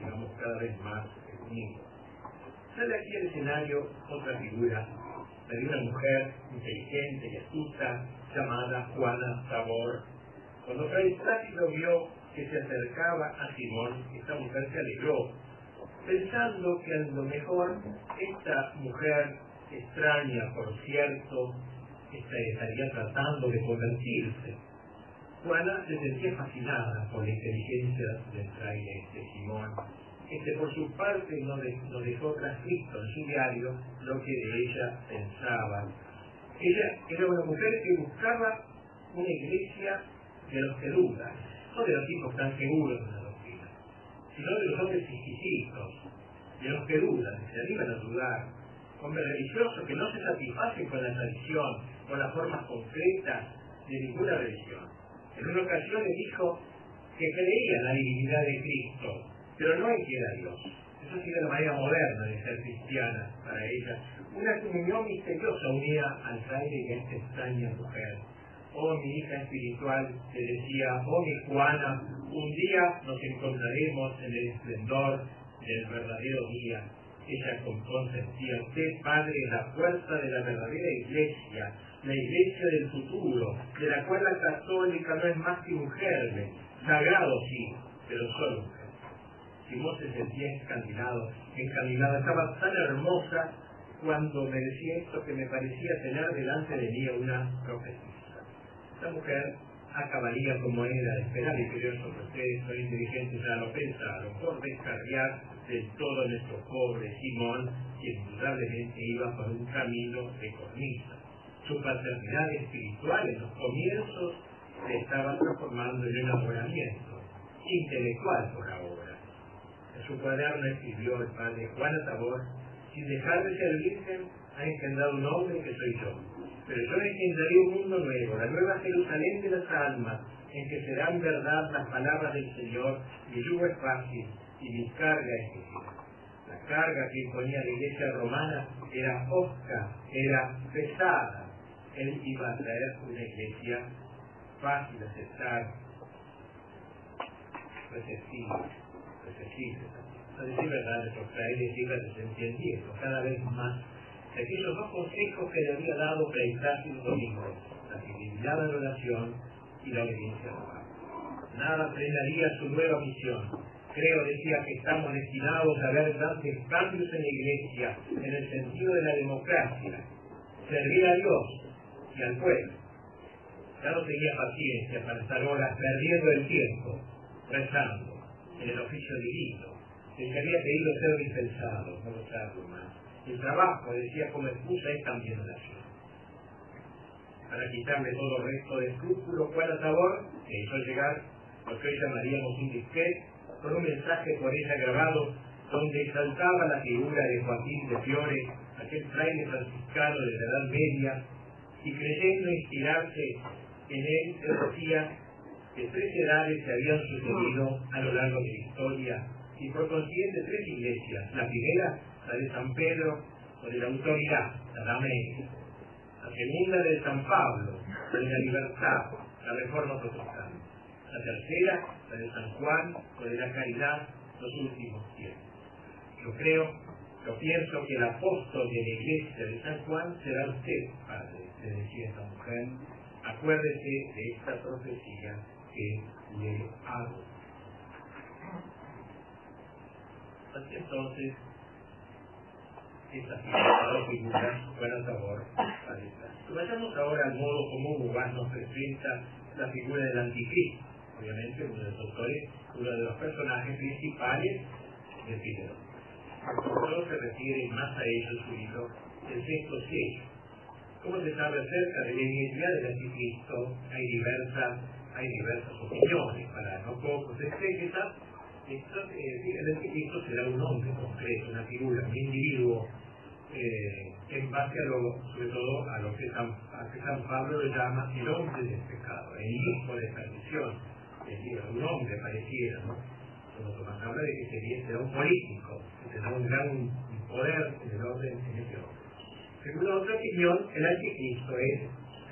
digamos, cada vez más unido. Sale aquí al escenario otra figura, la de una mujer inteligente y astuta llamada Juana Tabor. Cuando Plácido vio que se acercaba a Simón, esta mujer se alegró, pensando que a lo mejor esta mujer extraña, por cierto, estaría tratando de convertirse. Juana se sentía fascinada por la inteligencia del fraile de Simón este por su parte no, dejó transcrito en su diario lo que de ella pensaba. Ella era una mujer que buscaba una iglesia de los que dudan, no de los hijos tan seguros de la doctrina, sino de los hombres exquisitos, de los que dudan, se animan a dudar, hombres religiosos que no se satisfacen con la tradición, con las formas concretas de ninguna religión. En una ocasión le dijo que creía en la divinidad de Cristo, pero no en que era Dios. Eso sigue la manera moderna de ser cristiana para ella. Una comunión misteriosa unía al fraile y a esta extraña mujer. Oh, mi hija espiritual, te decía, oh, mi Juana, un día nos encontraremos en el esplendor del verdadero día. Ella consentía, usted, Padre, la fuerza de la verdadera iglesia, la iglesia del futuro, de la cual la católica no es más que un germen, sagrado sí, pero solo Simón se sentía encaminado, encaminada, estaba tan hermosa cuando me decía esto que me parecía tener delante de mí una profetisa. Esta mujer acabaría como era de esperar, y creo que ustedes son inteligentes, ya lo pensaron, por descarriar del todo nuestro pobre Simón, que indudablemente iba por un camino de cornisa. Su paternidad espiritual en los comienzos se estaba transformando en un enamoramiento intelectual por ahora su cuaderno escribió el padre Juan Tabor, sin dejar de ser virgen, ha engendrado un hombre que soy yo. Pero yo engendraré un mundo nuevo, la nueva Jerusalén de las almas, en que serán verdad las palabras del Señor, mi yugo es fácil y mi carga es ligera. La carga que imponía la iglesia romana era osca, era pesada. Él iba a traer una iglesia fácil de aceptar, receptiva accesibles. A decir verdad, nuestros frailes iban desentendiendo cada vez más de aquellos dos consejos que le había dado Plácido Domingo, la fidelidad a la oración y la obediencia Pablo. Nada frenaría su nueva misión. Creo, decía, que estamos destinados a ver grandes cambios en la Iglesia en el sentido de la democracia, servir a Dios y al pueblo. Ya no tenía paciencia para estar horas perdiendo el tiempo, rezando, en el oficio divino, el que había pedido ser dispensado, no usarlo más. El trabajo, decía como excusa, es también oración. Para quitarle todo resto de escrúpulo, fue a sabor que hizo llegar lo que hoy llamaríamos un disquete, con un mensaje por ella grabado donde exaltaba la figura de Joaquín de Fiore, aquel fraile franciscano de la Edad Media, y creyendo inspirarse en él, se decía que tres edades se habían sucedido a lo largo de la historia, y por consiguiente tres iglesias. La primera, la de San Pedro, con la autoridad, la Media. La segunda, de San Pablo, con la libertad, la reforma protestante. La tercera, la de San Juan, con la caridad, los últimos tiempos. Yo creo, yo pienso que el apóstol de la iglesia de San Juan será usted, Padre, le decía esta mujer. Acuérdese de esta profecía que le hago. Entonces, estas figuras fueron sabor a. Vayamos ahora al modo como Hugo nos presenta la figura del anticristo. Obviamente, uno de los autores, uno de los personajes principales del Fidel solo se refiere más a ellos su hijo, el sexto sello. Como se sabe acerca de la identidad del anticristo, hay diversas, hay diversas opiniones, para no pocos exégetas, eh, el anticristo será un hombre concreto, una figura, un individuo, eh, en base a lo, sobre todo a lo que San, a que San Pablo le llama el hombre del pecado, el hijo de perdición, es decir, un hombre pareciera, ¿no? Cuando Tomás habla de que sería, será un político, que tendrá un gran poder en el orden en ese orden. Según otra opinión, el anticristo es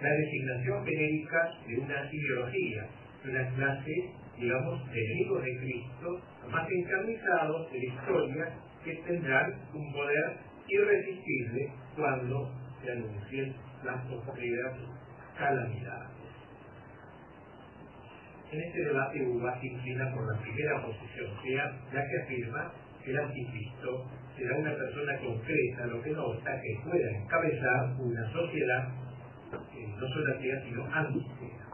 la designación genérica de una ideología, de una clase, digamos, de enemigos de Cristo, más encarnizados de la historia, que tendrán un poder irresistible cuando se anuncien las posteriores calamidades. En este debate UBA se inclina por la primera posición, sea ya que afirma que el anticristo será una persona concreta, lo que no obsta que pueda encabezar una sociedad no solo atea, sino antisea.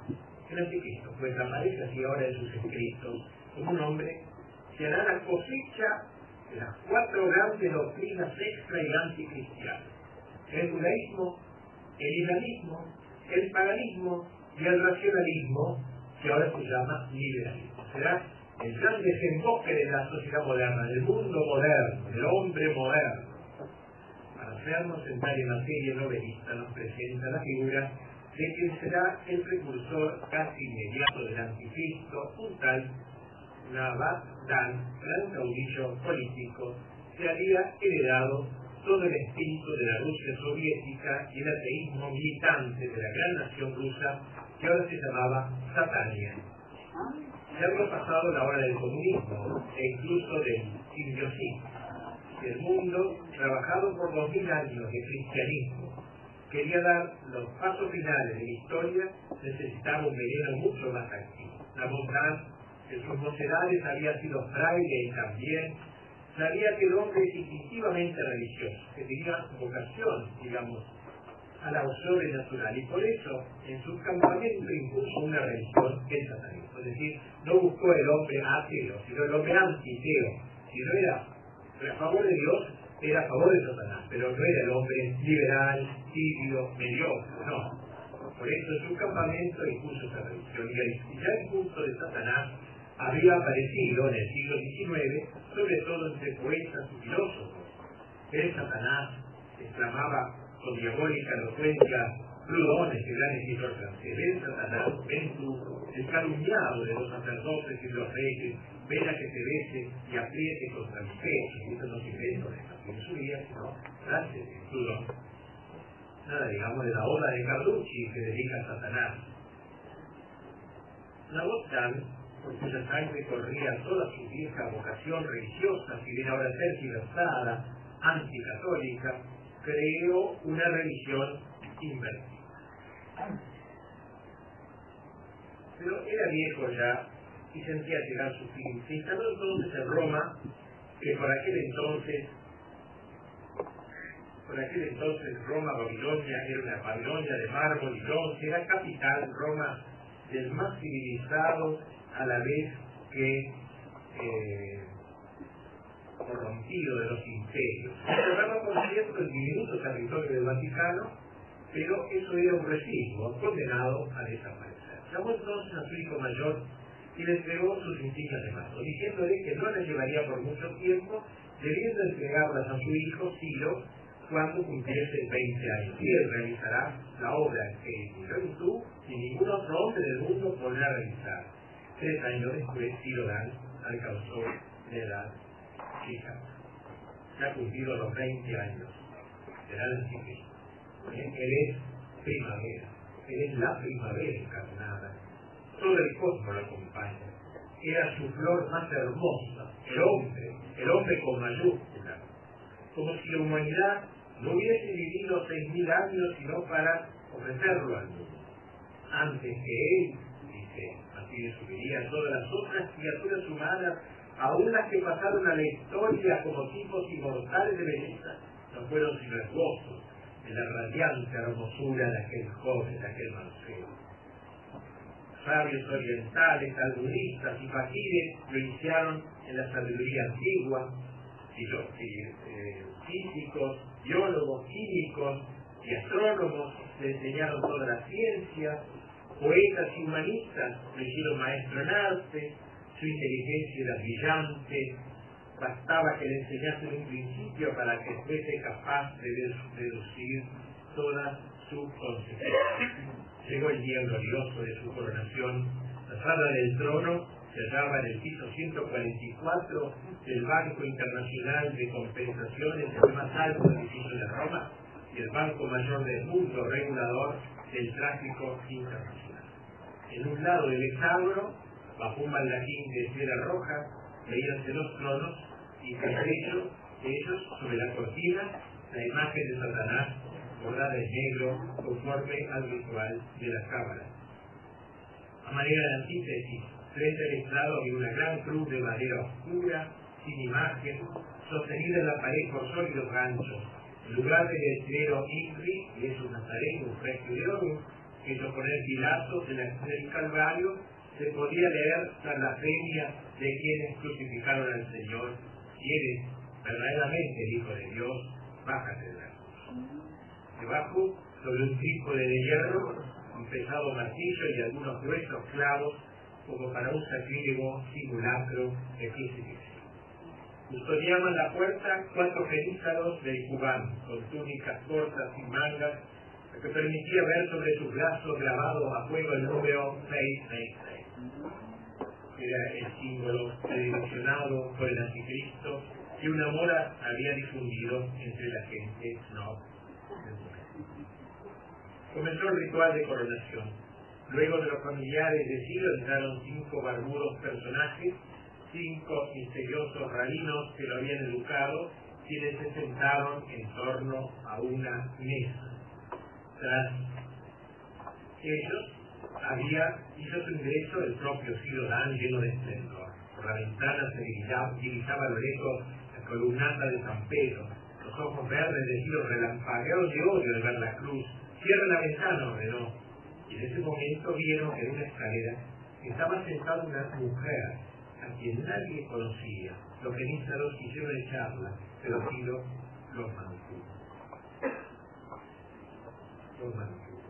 El anticristo, pues aparece así ahora en sus escritos, como un hombre que hará la cosecha de las cuatro grandes doctrinas extra y anticristianas. El judaísmo, el islamismo, el paganismo y el racionalismo que ahora se llama liberalismo. Será el gran desemboque de la sociedad moderna, del mundo moderno, del hombre moderno. Entrar en materia novelista nos presenta la figura de quien será el precursor casi inmediato del anticristo, un tal Nabat Dan, gran caudillo político, que había heredado todo el espíritu de la Rusia soviética y el ateísmo militante de la gran nación rusa que ahora se llamaba Satania. Ya había pasado la hora del comunismo e incluso del simbiosismo. El mundo, trabajado por dos mil años de cristianismo, quería dar los pasos finales de la historia, necesitaba un veneno mucho más activo. La montaña, en sus mocedades había sido fraile y también sabía que el hombre es instintivamente religioso, que tenía vocación, digamos, a la sobrenatural y por eso en su campamento impuso una religión el satanismo. Es decir, no buscó el hombre ateo, sino el hombre antiteo. Si no era a favor de Dios, era a favor de Satanás, pero no era el hombre liberal, tibio, mediocre, no. Por eso su campamento impuso esa religión. Y ya el culto de Satanás había aparecido en el siglo XIX, sobre todo entre poetas y filósofos. El Satanás exclamaba con diabólica elocuencia, Pludones, el gran escritor francés, ven Satanás, el calumniado de los sacerdotes y los reyes, ven a que se bese y apriete contra mi pecho, eso no se invento de esta su vida, sino frases de Pludón. Nada, digamos, de la oda de Carducci que dedica a Satanás. La Wotan, por cuya sangre corría toda su vieja vocación religiosa, si bien ahora tergiversada, anticatólica, creó una religión invertida. Pero era viejo ya y sentía llegar su fin. Se instaló entonces en Roma, que por aquel entonces, por aquel entonces Roma, Babilonia, era una Babilonia de mármol y bronce, era capital, Roma, del más civilizado a la vez que eh, corrompido de los imperios. Cerraba por cierto el diminuto territorio del Vaticano, pero eso era un residuo condenado a desaparecer. Llamó entonces a su mayor y le entregó sus insignias de mando, diciéndole que no le llevaría por mucho tiempo, debiendo entregarlas a su hijo Ciro cuando cumpliese 20 años. Y él realizará la obra que ni tú ni ningún otro hombre del mundo podrá realizar. Tres años después, Ciro Dan alcanzó la edad fija. Ya ha cumplido los 20 años. Será anticristo. Él es primavera. Él es la primavera encarnada. Todo el cosmos lo acompaña. Era su flor más hermosa. El hombre. El hombre con mayúscula. Como si la humanidad no hubiese vivido seis mil años sino para ofrecerlo al mundo. Antes que él, dice, así le subirían todas las otras criaturas humanas, aún las que pasaron a la historia como tipos inmortales de belleza, no fueron sino esbozos de la radiante hermosura de aquel joven, de aquel mancebo. Sabios orientales, albunistas y fakires lo iniciaron en la sabiduría antigua, los eh, físicos, biólogos, químicos y astrónomos le enseñaron toda la ciencia, poetas y humanistas lo hicieron maestro en arte, su inteligencia era brillante, bastaba que le enseñase en un principio para que fuese capaz de deducir todas sus consecuencias. Llegó el día glorioso de su coronación, la sala del trono se hallaba en el piso 144 del Banco Internacional de Compensaciones, el más alto edificio de Roma, y el Banco Mayor del Mundo, regulador del tráfico internacional. En un lado del hexágono, bajo un baldachín de cera roja, veíanse los tronos y ellos, ellos, sobre la cortina, la imagen de Satanás en negro conforme al ritual de la cámara. A manera de antítesis, frente al estrado había una gran cruz de madera oscura, sin imagen, sostenida en la pared por sólidos ganchos. En lugar del letrero que es un nazareno, un fresco de oro, hecho por el Pilato de la del Calvario, se podía leer la blasfemia de quienes crucificaron al Señor. Si verdaderamente el Hijo de Dios, bájate de la. Debajo, sobre un trípode de hierro, un pesado martillo y algunos gruesos clavos, como para un sacrílego simulacro de crucifixión. Custodiaban la puerta cuatro genízaros del cubán, con túnicas cortas y mangas, que permitía ver sobre sus brazos grabado a fuego el número 666. Era el símbolo predileccionado por el anticristo que una mora había difundido entre la gente no Comenzó el ritual de coronación. Luego de los familiares de Ciro entraron cinco barbudos personajes, cinco misteriosos rabinos que lo habían educado, quienes se sentaron en torno a una mesa. Tras ellos había hizo su ingreso el propio Ciro Dan lleno de esplendor. Por la ventana se divisaba, a lo lejos la columnata de San Pedro. Los ojos verdes de Ciro relampaguearon de odio al ver la cruz. Cierra la ventana, ordenó. Y en ese momento vieron en una escalera estaba sentada una mujer a quien nadie conocía. Los genízaros quisieron echarla, pero Ciro los mantuvo. Los mantuvo.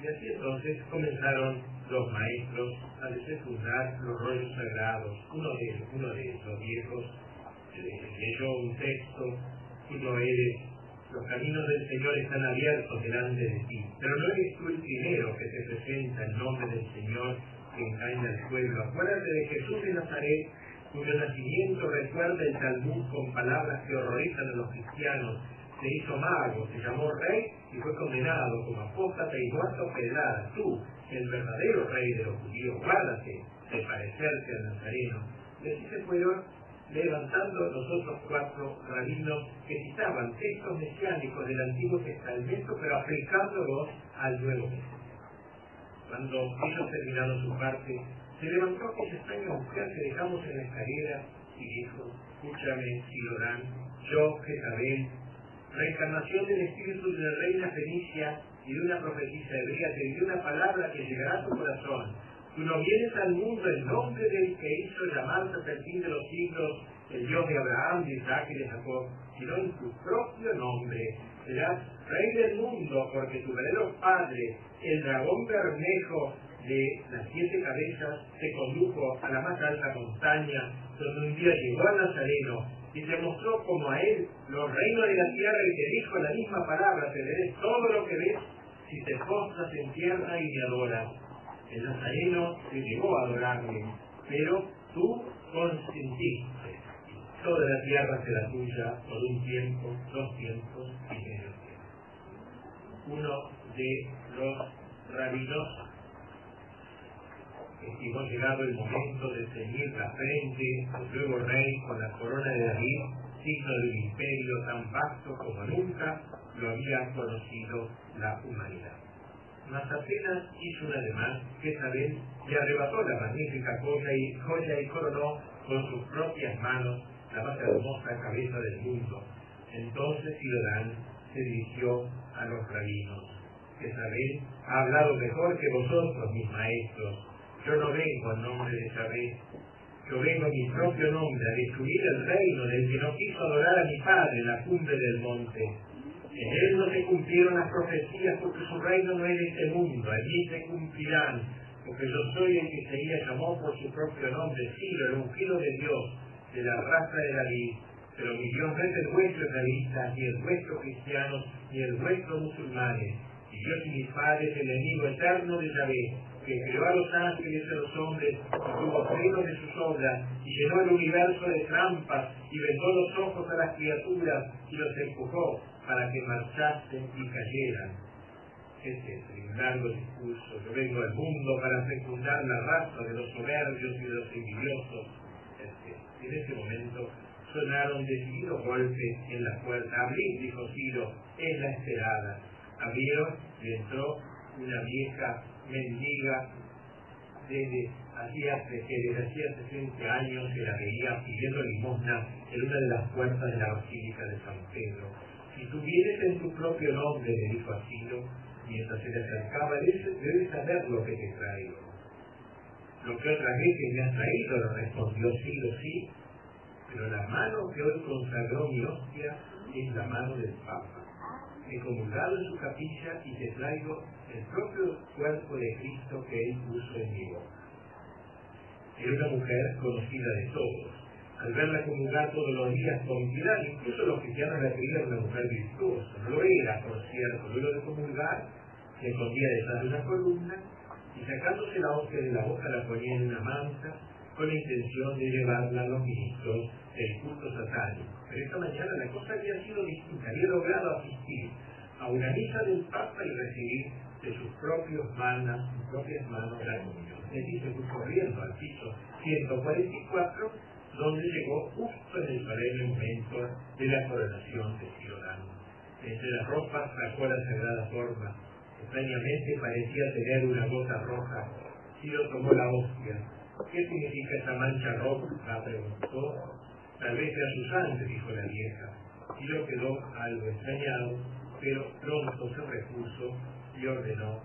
Y así entonces comenzaron los maestros a desenfundar los rollos sagrados. Uno de, uno de esos viejos eh, leyó un texto, tú no eres, los caminos del Señor están abiertos delante de ti, pero no eres tú el primero que se presenta en nombre del Señor que engaña al pueblo. Acuérdate de Jesús de Nazaret, cuyo nacimiento recuerda el Talmud con palabras que horrorizan a los cristianos se hizo mago, se llamó rey y fue condenado como apóstata y muerto pedrada. Tú, el verdadero rey de los judíos, guárdate de parecerte al nazareno. Y así se fueron levantando los otros cuatro rabinos que citaban textos mesiánicos del Antiguo Testamento, pero aplicándolos al Nuevo Testamento. Cuando ellos terminaron su parte, se levantó aquella extraña mujer que dejamos en la escalera y dijo, escúchame, Silorán, yo, Jezabel, reencarnación del espíritu de la reina Fenicia y de una profetisa hebrea, te dio una palabra que llegará a tu corazón. Tú no vienes al mundo en nombre del que hizo llamarse hasta el fin de los siglos, el Dios de Abraham, de Isaac y de Jacob, sino en tu propio nombre. Serás rey del mundo, porque tu verdadero padre, el dragón bermejo de las siete cabezas, te condujo a la más alta montaña, donde un día llegó al Nazareno y te mostró como a él los reinos de la tierra y te dijo la misma palabra, te veré todo lo que ves si te postras en tierra y me adoras. El Nazareno te llegó a adorarme, pero tú consentiste. Toda la tierra será tuya por un tiempo, dos tiempos y medio tiempo. Uno de los rabinos estimó llegado el momento de ceñir la frente al nuevo rey con la corona de David, signo de un imperio tan vasto como nunca lo había conocido la humanidad. Mas apenas hizo un ademán que vez le arrebató la magnífica joya y, joya y coronó con sus propias manos la más hermosa cabeza del mundo. Entonces Ciudadán se dirigió a los rabinos. Jezabel ha hablado mejor que vosotros, mis maestros. Yo no vengo en nombre de Yahvé. Yo vengo en mi propio nombre a destruir el reino del que no quiso adorar a mi padre en la cumbre del monte. En él no se cumplieron las profecías porque su reino no es de este mundo. Allí se cumplirán porque yo soy el que Isaías llamó por su propio nombre, Ciro, el ungido de Dios, de la raza de David. Pero mi Dios no es el vuestro israelita, ni el vuestro cristiano, ni el vuestro musulmanes. Y Dios y mi Padre es el enemigo eterno de Yahvé, que creó a los ángeles y a los hombres, y tuvo freno de sus obras, y llenó el universo de trampas, y vendó los ojos a las criaturas, y los empujó para que marchasen y cayeran. Este es un largo discurso. Yo vengo al mundo para fecundar la raza de los soberbios y de los envidiosos. En ese momento sonaron decididos golpes en la puerta. Abrí, dijo Ciro, es la esperada. Abrieron y entró una vieja mendiga desde hacía, desde hacía 60 años que la veía pidiendo limosna en una de las puertas de la Basílica de San Pedro. Si tú vienes en tu propio nombre, le dijo a mientras se le acercaba, debes saber lo que te traigo. Lo que otras veces me has traído, le respondió Ciro, sí, pero la mano que hoy consagró mi hostia es la mano del Papa. He comulgado en su capilla y te traigo el propio cuerpo de Cristo que él puso en mi boca. Era una mujer conocida de todos. Al verla comulgar todos los días con piedad, incluso los cristianos la creían una mujer virtuosa. No lo era, por cierto. Luego de comulgar, se escondía detrás de una columna y sacándose la hostia de la boca la ponía en una manta con la intención de llevarla a los ministros del culto satánico. Pero esta mañana la cosa había sido distinta. Había logrado asistir a una misa del Papa y recibir de sus propias manos, sus propias manos la comunión. Es decir, se fue corriendo al piso 144, donde llegó justo en el solemne momento de la coronación de Ciudadano. Entre las ropas sacó la sagrada forma. Extrañamente parecía tener una gota roja. Ciro tomó la hostia. ¿Qué significa esa mancha roja? Preguntó. Tal vez sea su sangre, dijo la vieja. Ciro quedó algo extrañado, pero pronto se repuso y ordenó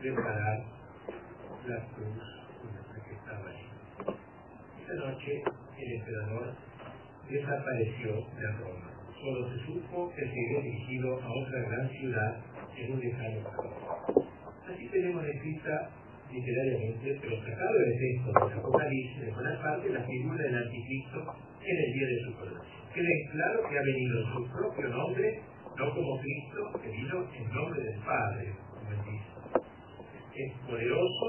preparar la cruz que estaba allí. Esa noche el emperador desapareció de Roma. Solo se supo que se había dirigido a otra gran ciudad en un lejano pasado. Así tenemos escrita literariamente, pero sacado del texto del Apocalipsis, de buena parte, la figura del anticristo en el día de su coronación. Queda claro que ha venido en su propio nombre, no como Cristo, que vino en nombre del Padre, como él dice. Es poderoso,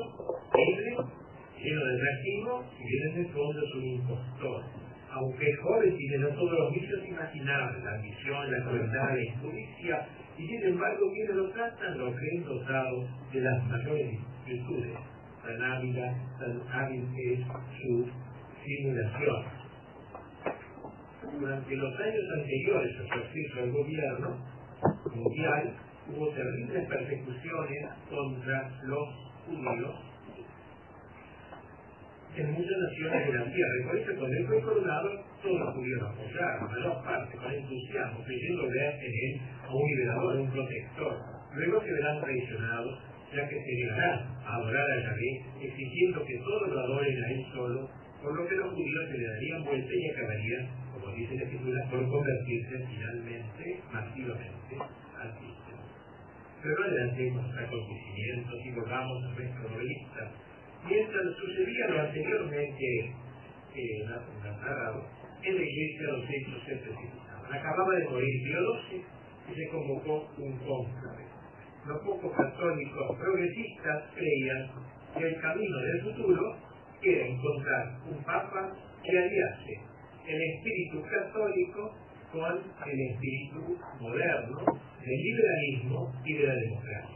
libre, lleno de reactivo, y en el fondo es un impostor. Aunque es joven, tiene todos los vicios imaginables, la ambición, la crueldad, la injusticia, y sin embargo, quienes lo tratan lo creen dotado de las mayores virtudes. Tan hábil, tan hábil es su simulación. Durante los años anteriores a su acceso al gobierno mundial, hubo terribles persecuciones contra los judíos en muchas naciones de la tierra. Y por eso cuando él fue coronado, todos lo apoyaron, la mayor parte, con entusiasmo, creyendo ver en él a un liberador, a un protector. Luego se verán traicionados, ya que se llegarán a adorar a Yahvé, exigiendo que todos lo adoren a él solo, por lo que los judíos se le darían vuelta y acabarían, como dice la escritura, por convertirse finalmente, masivamente, al cristiano. Pero adelantemos acontecimientos y volvamos a nuestro novelista. Mientras sucedía lo anteriormente narrado, en la iglesia los hechos se precipitaban. Acababa de morir Pío y se convocó un cónclave. Los pocos católicos progresistas creían que el camino del futuro era encontrar un papa que aliase el espíritu católico con el espíritu moderno del liberalismo y de la democracia.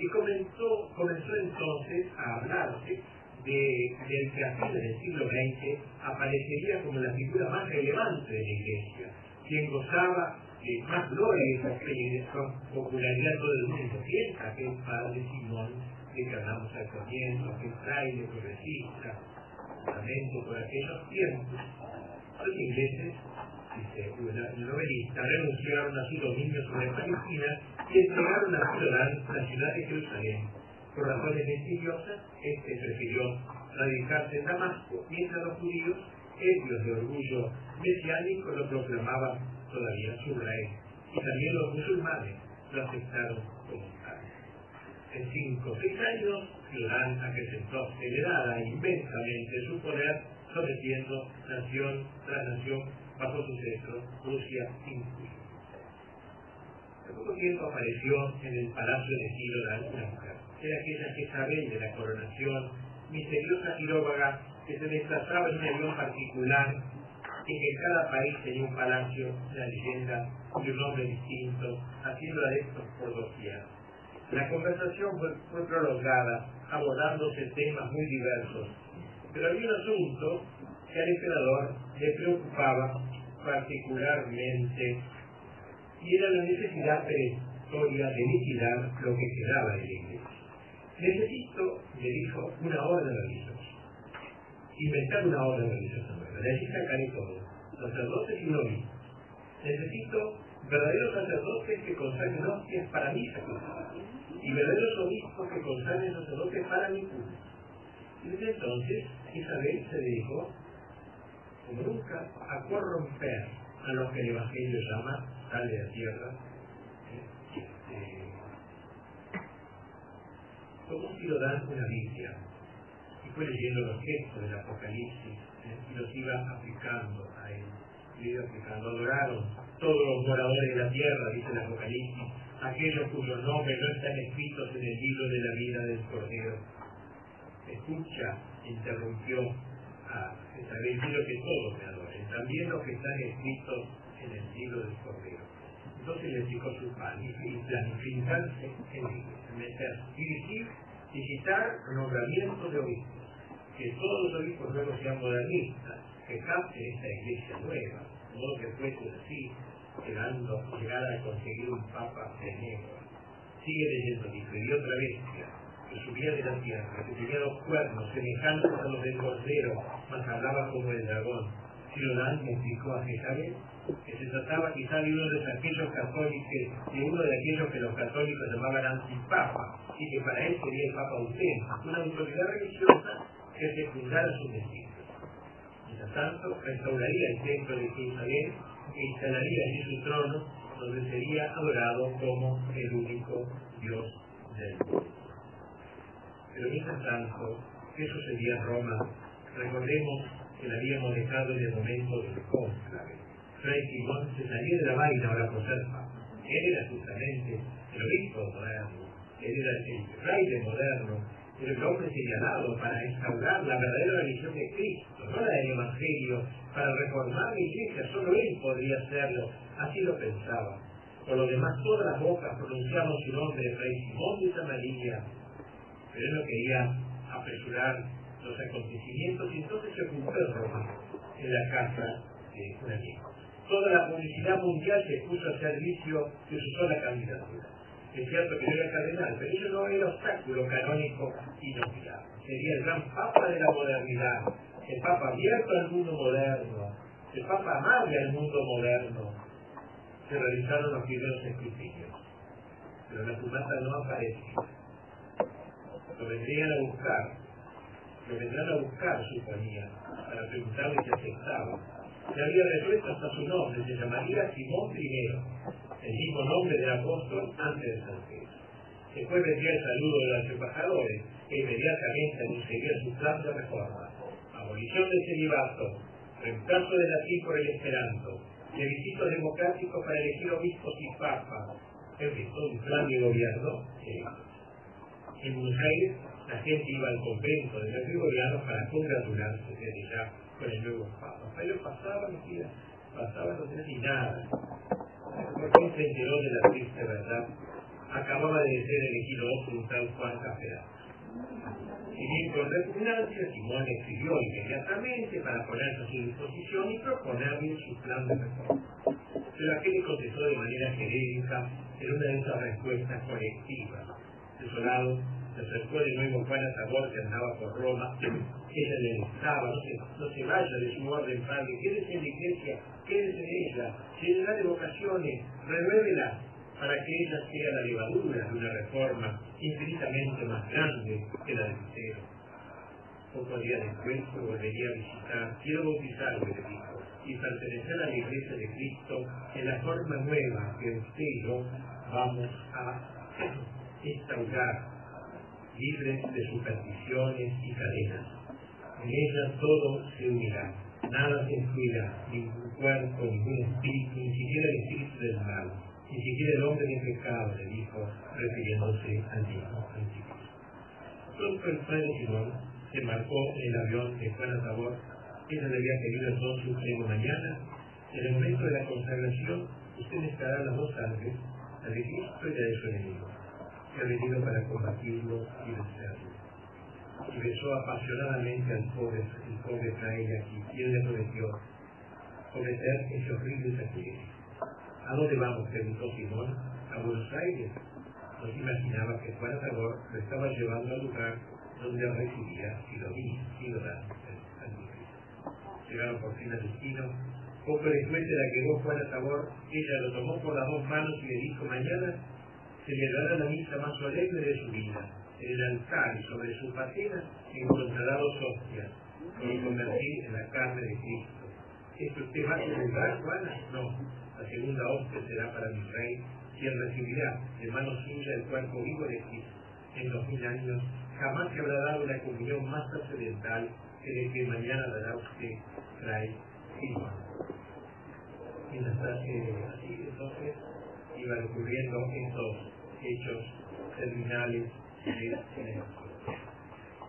Y comenzó, comenzó entonces a hablarse de, del que a fines del siglo XX aparecería como la figura más relevante de la Iglesia, quien gozaba de más gloria y con popularidad todo el mundo que el padre Simón de que hablamos al comienzo, aquel fraile progresista, lamento por aquellos tiempos, los ingleses, dice el novelista, renunciaron a su dominio sobre Palestina y entregaron a Ciudadán la ciudad de Jerusalén. Por razones misteriosas, este prefirió radicarse en Damasco, mientras los judíos, ebrios de orgullo mesiánico, lo proclamaban todavía su rey. Y también los musulmanes lo aceptaron como tal. En cinco o seis años, Ciudadán acrecentó acelerada inmensamente su poder, sometiendo nación tras nación bajo su cetro, Rusia incluida. En poco tiempo apareció en el palacio de Ciudadán una mujer. Era aquella Jezabel de la coronación, misteriosa quiróvaga que se desplazaba en un avión particular y que en cada país tenía un palacio, una leyenda y un nombre distinto, haciendo adeptos por doquier. La conversación fue, fue prolongada, abordándose temas muy diversos, pero había un asunto que al emperador le preocupaba particularmente y era la necesidad perentoria de liquidar lo que quedaba de la iglesia. Necesito, le dijo, una orden religiosa. Inventar una orden religiosa nueva. De allí sacaré todo. Sacerdotes y no Necesito verdaderos sacerdotes que consagren hostias para mi sacrificio y verdaderos obispos que consagren sacerdotes para mi culto. Y desde entonces Isabel se dedicó, nunca, a corromper a los que el Evangelio llama sal de la tierra. Como si lo dan una Biblia y fue leyendo los gestos del Apocalipsis y los iba aplicando a él. Y iba aplicando, adoraron todos los moradores de la tierra, dice el Apocalipsis, aquellos cuyos nombres no están escritos en el libro de la vida del Cordero. Escucha, interrumpió a Isabel, quiero que todos me adoren, también los que están escritos en el libro del Cordero. Entonces le explicó su plan y planificarse en iglesia, meter, dirigir, visitar nombramientos de obispos, que todos los obispos luego sean modernistas, que capten esta iglesia nueva, no que fuese así, llegando, llegar a conseguir un papa de negro. Sigue leyendo, dijo, y otra bestia, que subía de la tierra, que tenía dos cuernos semejantes a los del cordero, mas hablaba como el dragón. Ciudadán me explicó a Jezabel que se trataba quizá de uno de aquellos católicos, de uno de aquellos que los católicos llamaban antipapa, y que para él sería el papa auténtico, una autoridad religiosa que secundara sus discípulos. Mientras tanto, restauraría el templo de Jerusalén e instalaría allí su trono, donde sería adorado como el único Dios del mundo. Mientras tanto, ¿qué sucedía en Roma? Recordemos que la habíamos dejado en el momento del cónclave. Fray Simón se salía de la vaina ahora por ser. Él era justamente el obispo moderno, él era el fraile moderno, el hombre señalado para instaurar la verdadera religión de Cristo, no la del Evangelio, para reformar la iglesia, solo él podría hacerlo, así lo pensaba. Por lo demás, todas las bocas pronunciaban su nombre, Fray Simón de Samaria, pero él no quería apresurar los acontecimientos y entonces se ocupó en Roma, en la casa de un amigo. Toda la publicidad mundial se puso al servicio de su sola candidatura. Es cierto que no era cardenal, pero eso no era obstáculo canónico no Sería el gran papa de la modernidad, el papa abierto al mundo moderno, el papa amable al mundo moderno. Se realizaron los primeros escrutinios, pero la fumata no aparecía. Lo vendrían a buscar lo vendrán a buscar, suponía, para preguntarle si aceptaba. Se había resuelto hasta su nombre, se llamaría Simón I, el mismo nombre del apóstol antes de San Pedro. Después vendría el saludo de los embajadores, que inmediatamente anunciaría su plan de reforma. Abolición del celibato, reemplazo del latín por el esperanto, plebiscitos democráticos para elegir obispos y papas, en fin, todo un plan de gobierno. En Buenos Aires la gente iba al convento de los gregorianos para congratularse desde ya con el nuevo papa. Pero pasaban los días, pasaban los días y nada. Por fin se enteró de la triste verdad. Acababa de ser elegido otro tal Juan Caferá. Y bien con repugnancia, Simón escribió inmediatamente para ponerse a su disposición y proponerle su plan de reforma. Pero aquel contestó de manera genérica en una de esas respuestas colectivas. Desolado, se acercó de nuevo Juan Azabor que andaba por Roma. Ella le gustaba, no se, no se vaya de su orden, padre, quédese en la iglesia, quédese en ella, llenará de vocaciones, renuévela, para que ella sea la levadura de una reforma infinitamente más grande que la del cero. Pocos días después volvería a visitar, quiero bautizarme, le dijo, y pertenecer a la iglesia de Cristo en la forma nueva que usted y yo vamos a instaurar, libres de supersticiones y cadenas. En ella todo se unirá, nada se excluirá, ningún cuerpo, ningún espíritu, ni siquiera el espíritu del mal, ni siquiera el hombre de pecado, le dijo, refiriéndose al mismo principio. Padre Simón se embarcó en el avión de Juan Azabor, ella le había pedido entonces un pleno mañana, en el momento de la consagración, usted mezclará las dos sangres, la de y la de su enemigo, ha venido para combatirlo y vencerlo. Y besó apasionadamente al pobre, el pobre fraile aquí, él le prometió cometer ese horrible sacrificio. ¿A dónde vamos? preguntó Simón. A Buenos Aires. No se imaginaba que Juan Azabor lo estaba llevando al lugar donde recibía vi, y lo da Llegaron por fin al destino. Poco después se la quedó Juan Azabor. Ella lo tomó por las dos manos y le dijo, mañana celebrará la misa más solemne de su vida. En el altar y sobre su patena encontrará dos hostias, que convertir en la carne de Cristo. ¿Esto usted va a celebrar, Juana? No. La segunda hostia será para mi rey, quien recibirá de mano suya el cuerpo vivo de Cristo. En dos mil años jamás se habrá dado una comunión más trascendental que de que mañana dará usted, Fray Simón. Mientras eh, así, entonces, iban ocurriendo estos hechos terminales de la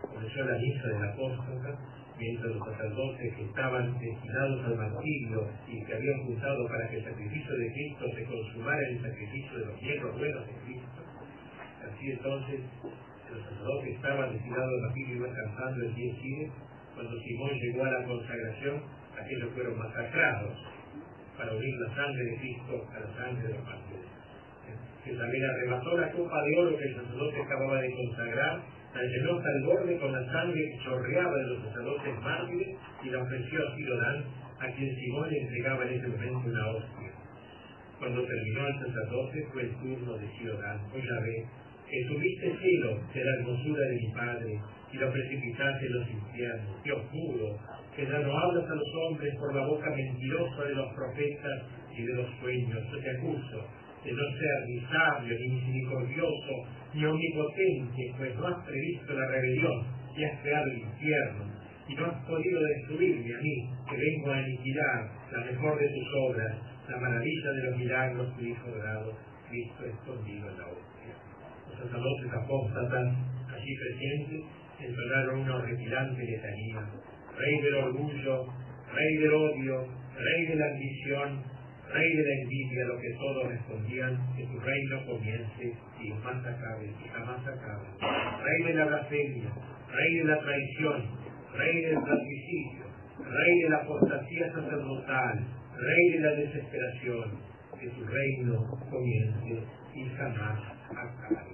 Comenzó la misa de la apóstola, mientras los sacerdotes que estaban destinados al martirio y que habían juntado para que el sacrificio de Cristo se consumara en el sacrificio de los miembros buenos de Cristo. Así entonces, los sacerdotes estaban destinados al martirio y iban cantando el día sigue. Cuando Simón llegó a la consagración, aquellos fueron masacrados para unir la sangre de Cristo a la sangre de los mártires. Jezabel arrebató la copa de oro que el sacerdote acababa de consagrar, la llenó hasta el borde con la sangre que chorreaba de los sacerdotes mártires y la ofreció a Silodán, a quien Simón le entregaba en ese momento una hostia. Cuando terminó el sacerdote fue el turno de Silodán. Oh Yahvé, que tuviste cielo de la hermosura de mi Padre y lo precipitaste en los infiernos. Dios juro que ya no hablas a los hombres por la boca mentirosa de los profetas y de los sueños. Yo te acuso de no ser ni sabio, ni misericordioso, ni omnipotente, pues no has previsto la rebelión y has creado el infierno, y no has podido destruirme a mí, que vengo a aniquilar la mejor de tus obras, la maravilla de los milagros tu Hijo dorado, Cristo escondido en la hostia. Los sacerdotes apóstatas, allí presentes, entonaron una horripilante letanía. Rey del orgullo, Rey del odio, Rey de la ambición, Rey de la envidia, lo que todos respondían, que tu reino comience y jamás acabe, y jamás acabe. Rey de la blasfemia, Rey de la traición, Rey del fratricidio, Rey de la apostasía sacerdotal, Rey de la desesperación, que tu reino comience y jamás acabe.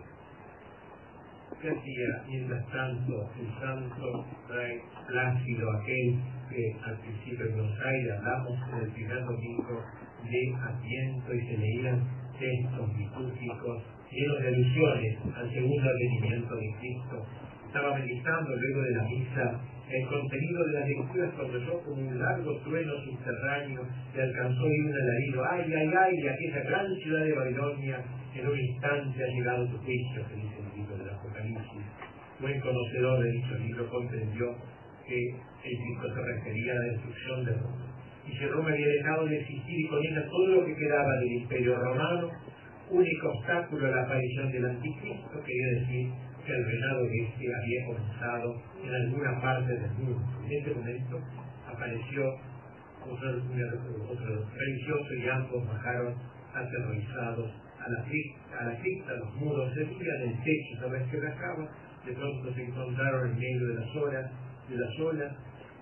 ¿Qué hacía mientras tanto el santo rey Plácido, aquel que al principio en Buenos Aires hablamos en el primer domingo de Adviento y se leían textos litúrgicos llenos de alusiones al segundo advenimiento de Cristo? estaba meditando luego de la misa el contenido de las lecturas cuando yo como un largo trueno subterráneo y alcanzó ir un alarido, ay, ay, ay, aquella gran ciudad de Babilonia, en un instante ha llegado tu juicio, que dice el libro del Apocalipsis. Buen conocedor de dicho libro comprendió que el Cristo se refería a la destrucción de Roma. Y si Roma había dejado de existir y con ella todo lo que quedaba del imperio romano, único obstáculo a la aparición del anticristo, quería decir que el reinado de este había comenzado en alguna parte del mundo. En ese momento apareció otro, otro religioso y ambos bajaron aterrorizados a la cripta, a la cripta los muros se en el techo, sabes que bajaba, de pronto se encontraron en medio de las olas, de las olas,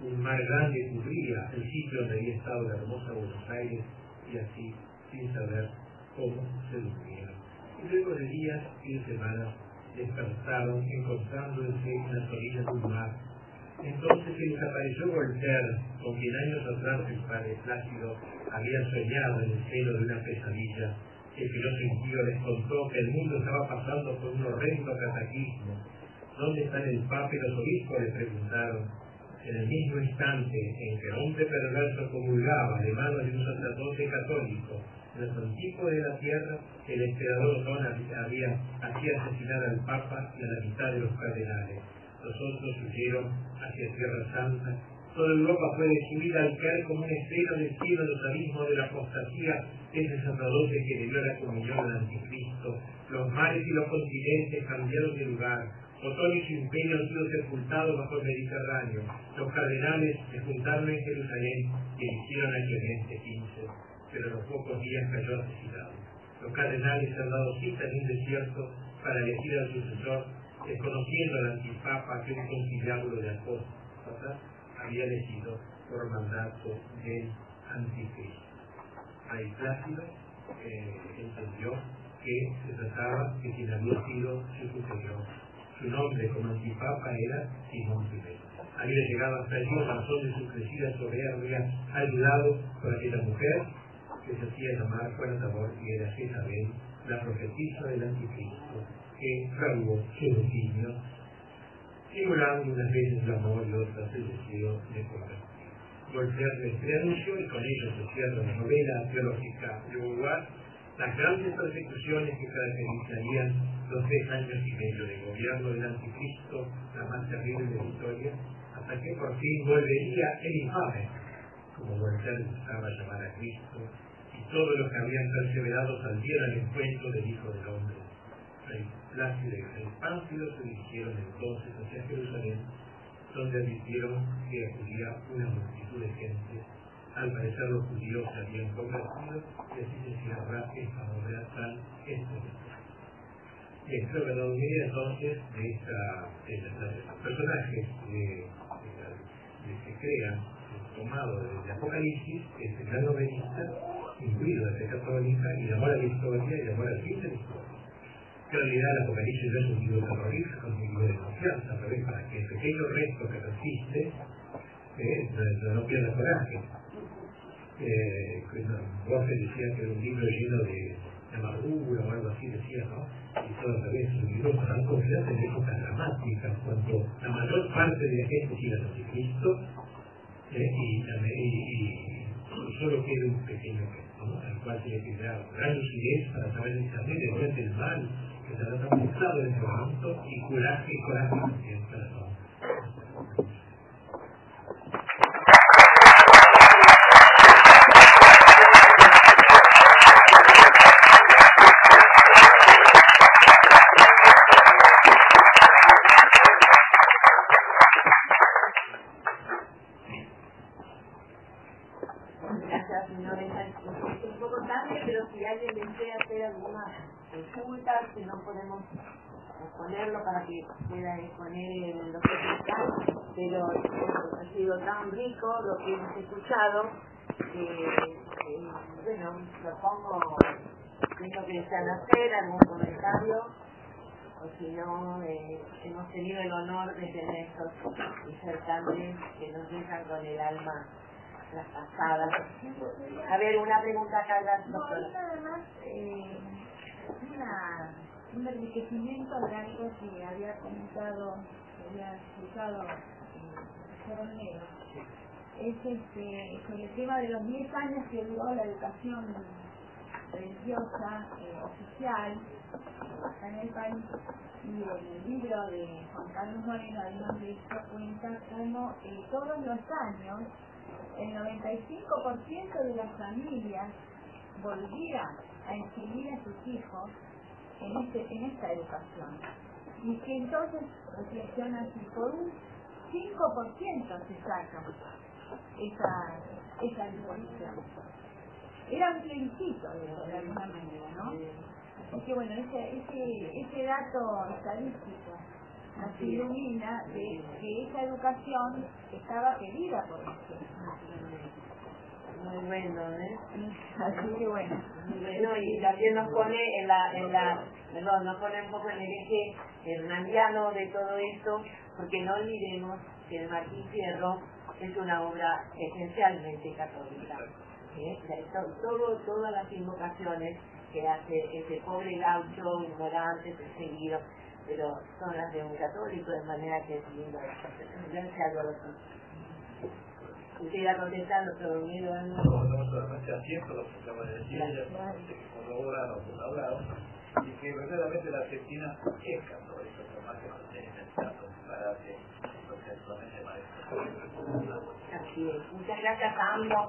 un mar grande cubría el sitio donde había estado la hermosa Buenos Aires y así, sin saber cómo se durmieron. Y luego de días y de semanas despertaron encontrándose en las orillas del mar. Entonces se les apareció Voltaire, con quien años atrás el padre Plácido había soñado en el seno de una pesadilla. El filoso impío les contó que el mundo estaba pasando por un horrendo cataclismo. ¿Dónde están el papa y los obispos? le preguntaron. En el mismo instante en que hombre perverso comulgaba de manos de un sacerdote católico los antípodos de la tierra, el emperador Otón había hacía asesinar al Papa y a la mitad de los cardenales. Los otros huyeron hacia Tierra Santa. Toda Europa fue destruida al caer como un estreno del cielo en los abismos de la apostasía ese sacerdote que le dio la comunión al anticristo. Los mares y los continentes cambiaron de lugar. Otón y su imperio han sido sepultados bajo el Mediterráneo. Los cardenales se juntaron en Jerusalén y eligieron a Clemente XV pero en los pocos días cayó asesinado. Los cardenales han dado cita en un desierto para elegir al sucesor, desconociendo al antipapa que un conciliábulo de apóstoles había elegido por mandato del anticristo. Ahí Plácido eh, entendió que se trataba de quien había sido su superior. Su nombre como antipapa era Simón I. Había llegado hasta allí a razón de su crecida soberbia, ayudado por aquella mujer que se hacía llamar Juana Tabor y era Jezabel, la profetisa del anticristo, que fraguó su destino, simulando unas veces el amor y otras el deseo de convertir. Voltaire este anuncio y con ello se cierra la novela teológica de Beauvoir, las grandes persecuciones que caracterizarían los tres años y medio de gobierno del anticristo, la más terrible de la historia, hasta que por fin volvería el infame, como Voltaire gustaba llamar a Cristo, todos los que habían perseverado saldieron al encuentro del Hijo del Hombre. Rey Plácido y Rey Pánfilo se dirigieron entonces hacia Jerusalén, donde advirtieron que acudía una multitud de gente. Al parecer los judíos se habían convertido y así se cierra esta obra tan extraordinaria. Bien, creo que la unidad entonces de, esta, de, estos personajes que se crean, tomado de Apocalipsis, es el gran novelista incluido fe católica y amor a la historia y amor al fin de la historia. En realidad el Apocalipsis no es un libro terrorífico, es un libro de confianza, pero para que el pequeño resto que persiste eh, no, no, pierda coraje. Eh, Borges decía que era un libro lleno de, amargura o algo así, decía, ¿no? Y todo al revés, un libro tan confianza en épocas dramáticas, cuando la mayor parte de la gente sigue a Jesucristo eh, y, y, y, solo queda un pequeño resto al cual tiene que dar gran lucidez para saber discernir de el mal que está tan pesado en este momento y coraje y coraje para todos. Que no podemos ponerlo para que pueda exponer en los que pero ha sido tan rico lo que hemos escuchado que, bueno, propongo tengo que desean hacer algún comentario o si no eh, hemos tenido el honor de tener estos insertantes que nos dejan con el alma las pasadas. A ver, una pregunta acá. Eh, una, un enriquecimiento de algo que había comentado había escuchado eh, es este, con el tema de los 10 años que duró la educación religiosa, eh, oficial, acá en el país, y el libro de Juan Carlos Moreno, además de esto, cuenta cómo eh, todos los años el 95% de las familias volvían a inscribir a sus hijos en, este, en esta educación. Y que entonces reflexionan si por un 5% se saca esa, esa educación. Era un plebiscito de, alguna manera, ¿no? Así que bueno, ese, ese, ese dato estadístico nos ilumina de que esa educación estaba pedida por nosotros. Muy bueno, ¿eh? Así que bueno. Bueno, y también nos pone en la, en la, perdón, nos pone un poco en el eje hernandiano de todo esto, porque no olvidemos que el Martín Fierro es una obra esencialmente católica. ¿eh? Todo, todas las invocaciones que hace ese pobre gaucho, ignorante, perseguido, pero son las de un católico, de manera que es lindo. Gracias, Adolfo. Usted irá No, no, no sea lo que acaba de decir que y que verdaderamente la Argentina es más que no tiene tanto disparate lo que actualmente. Así es. Muchas gracias a ambos.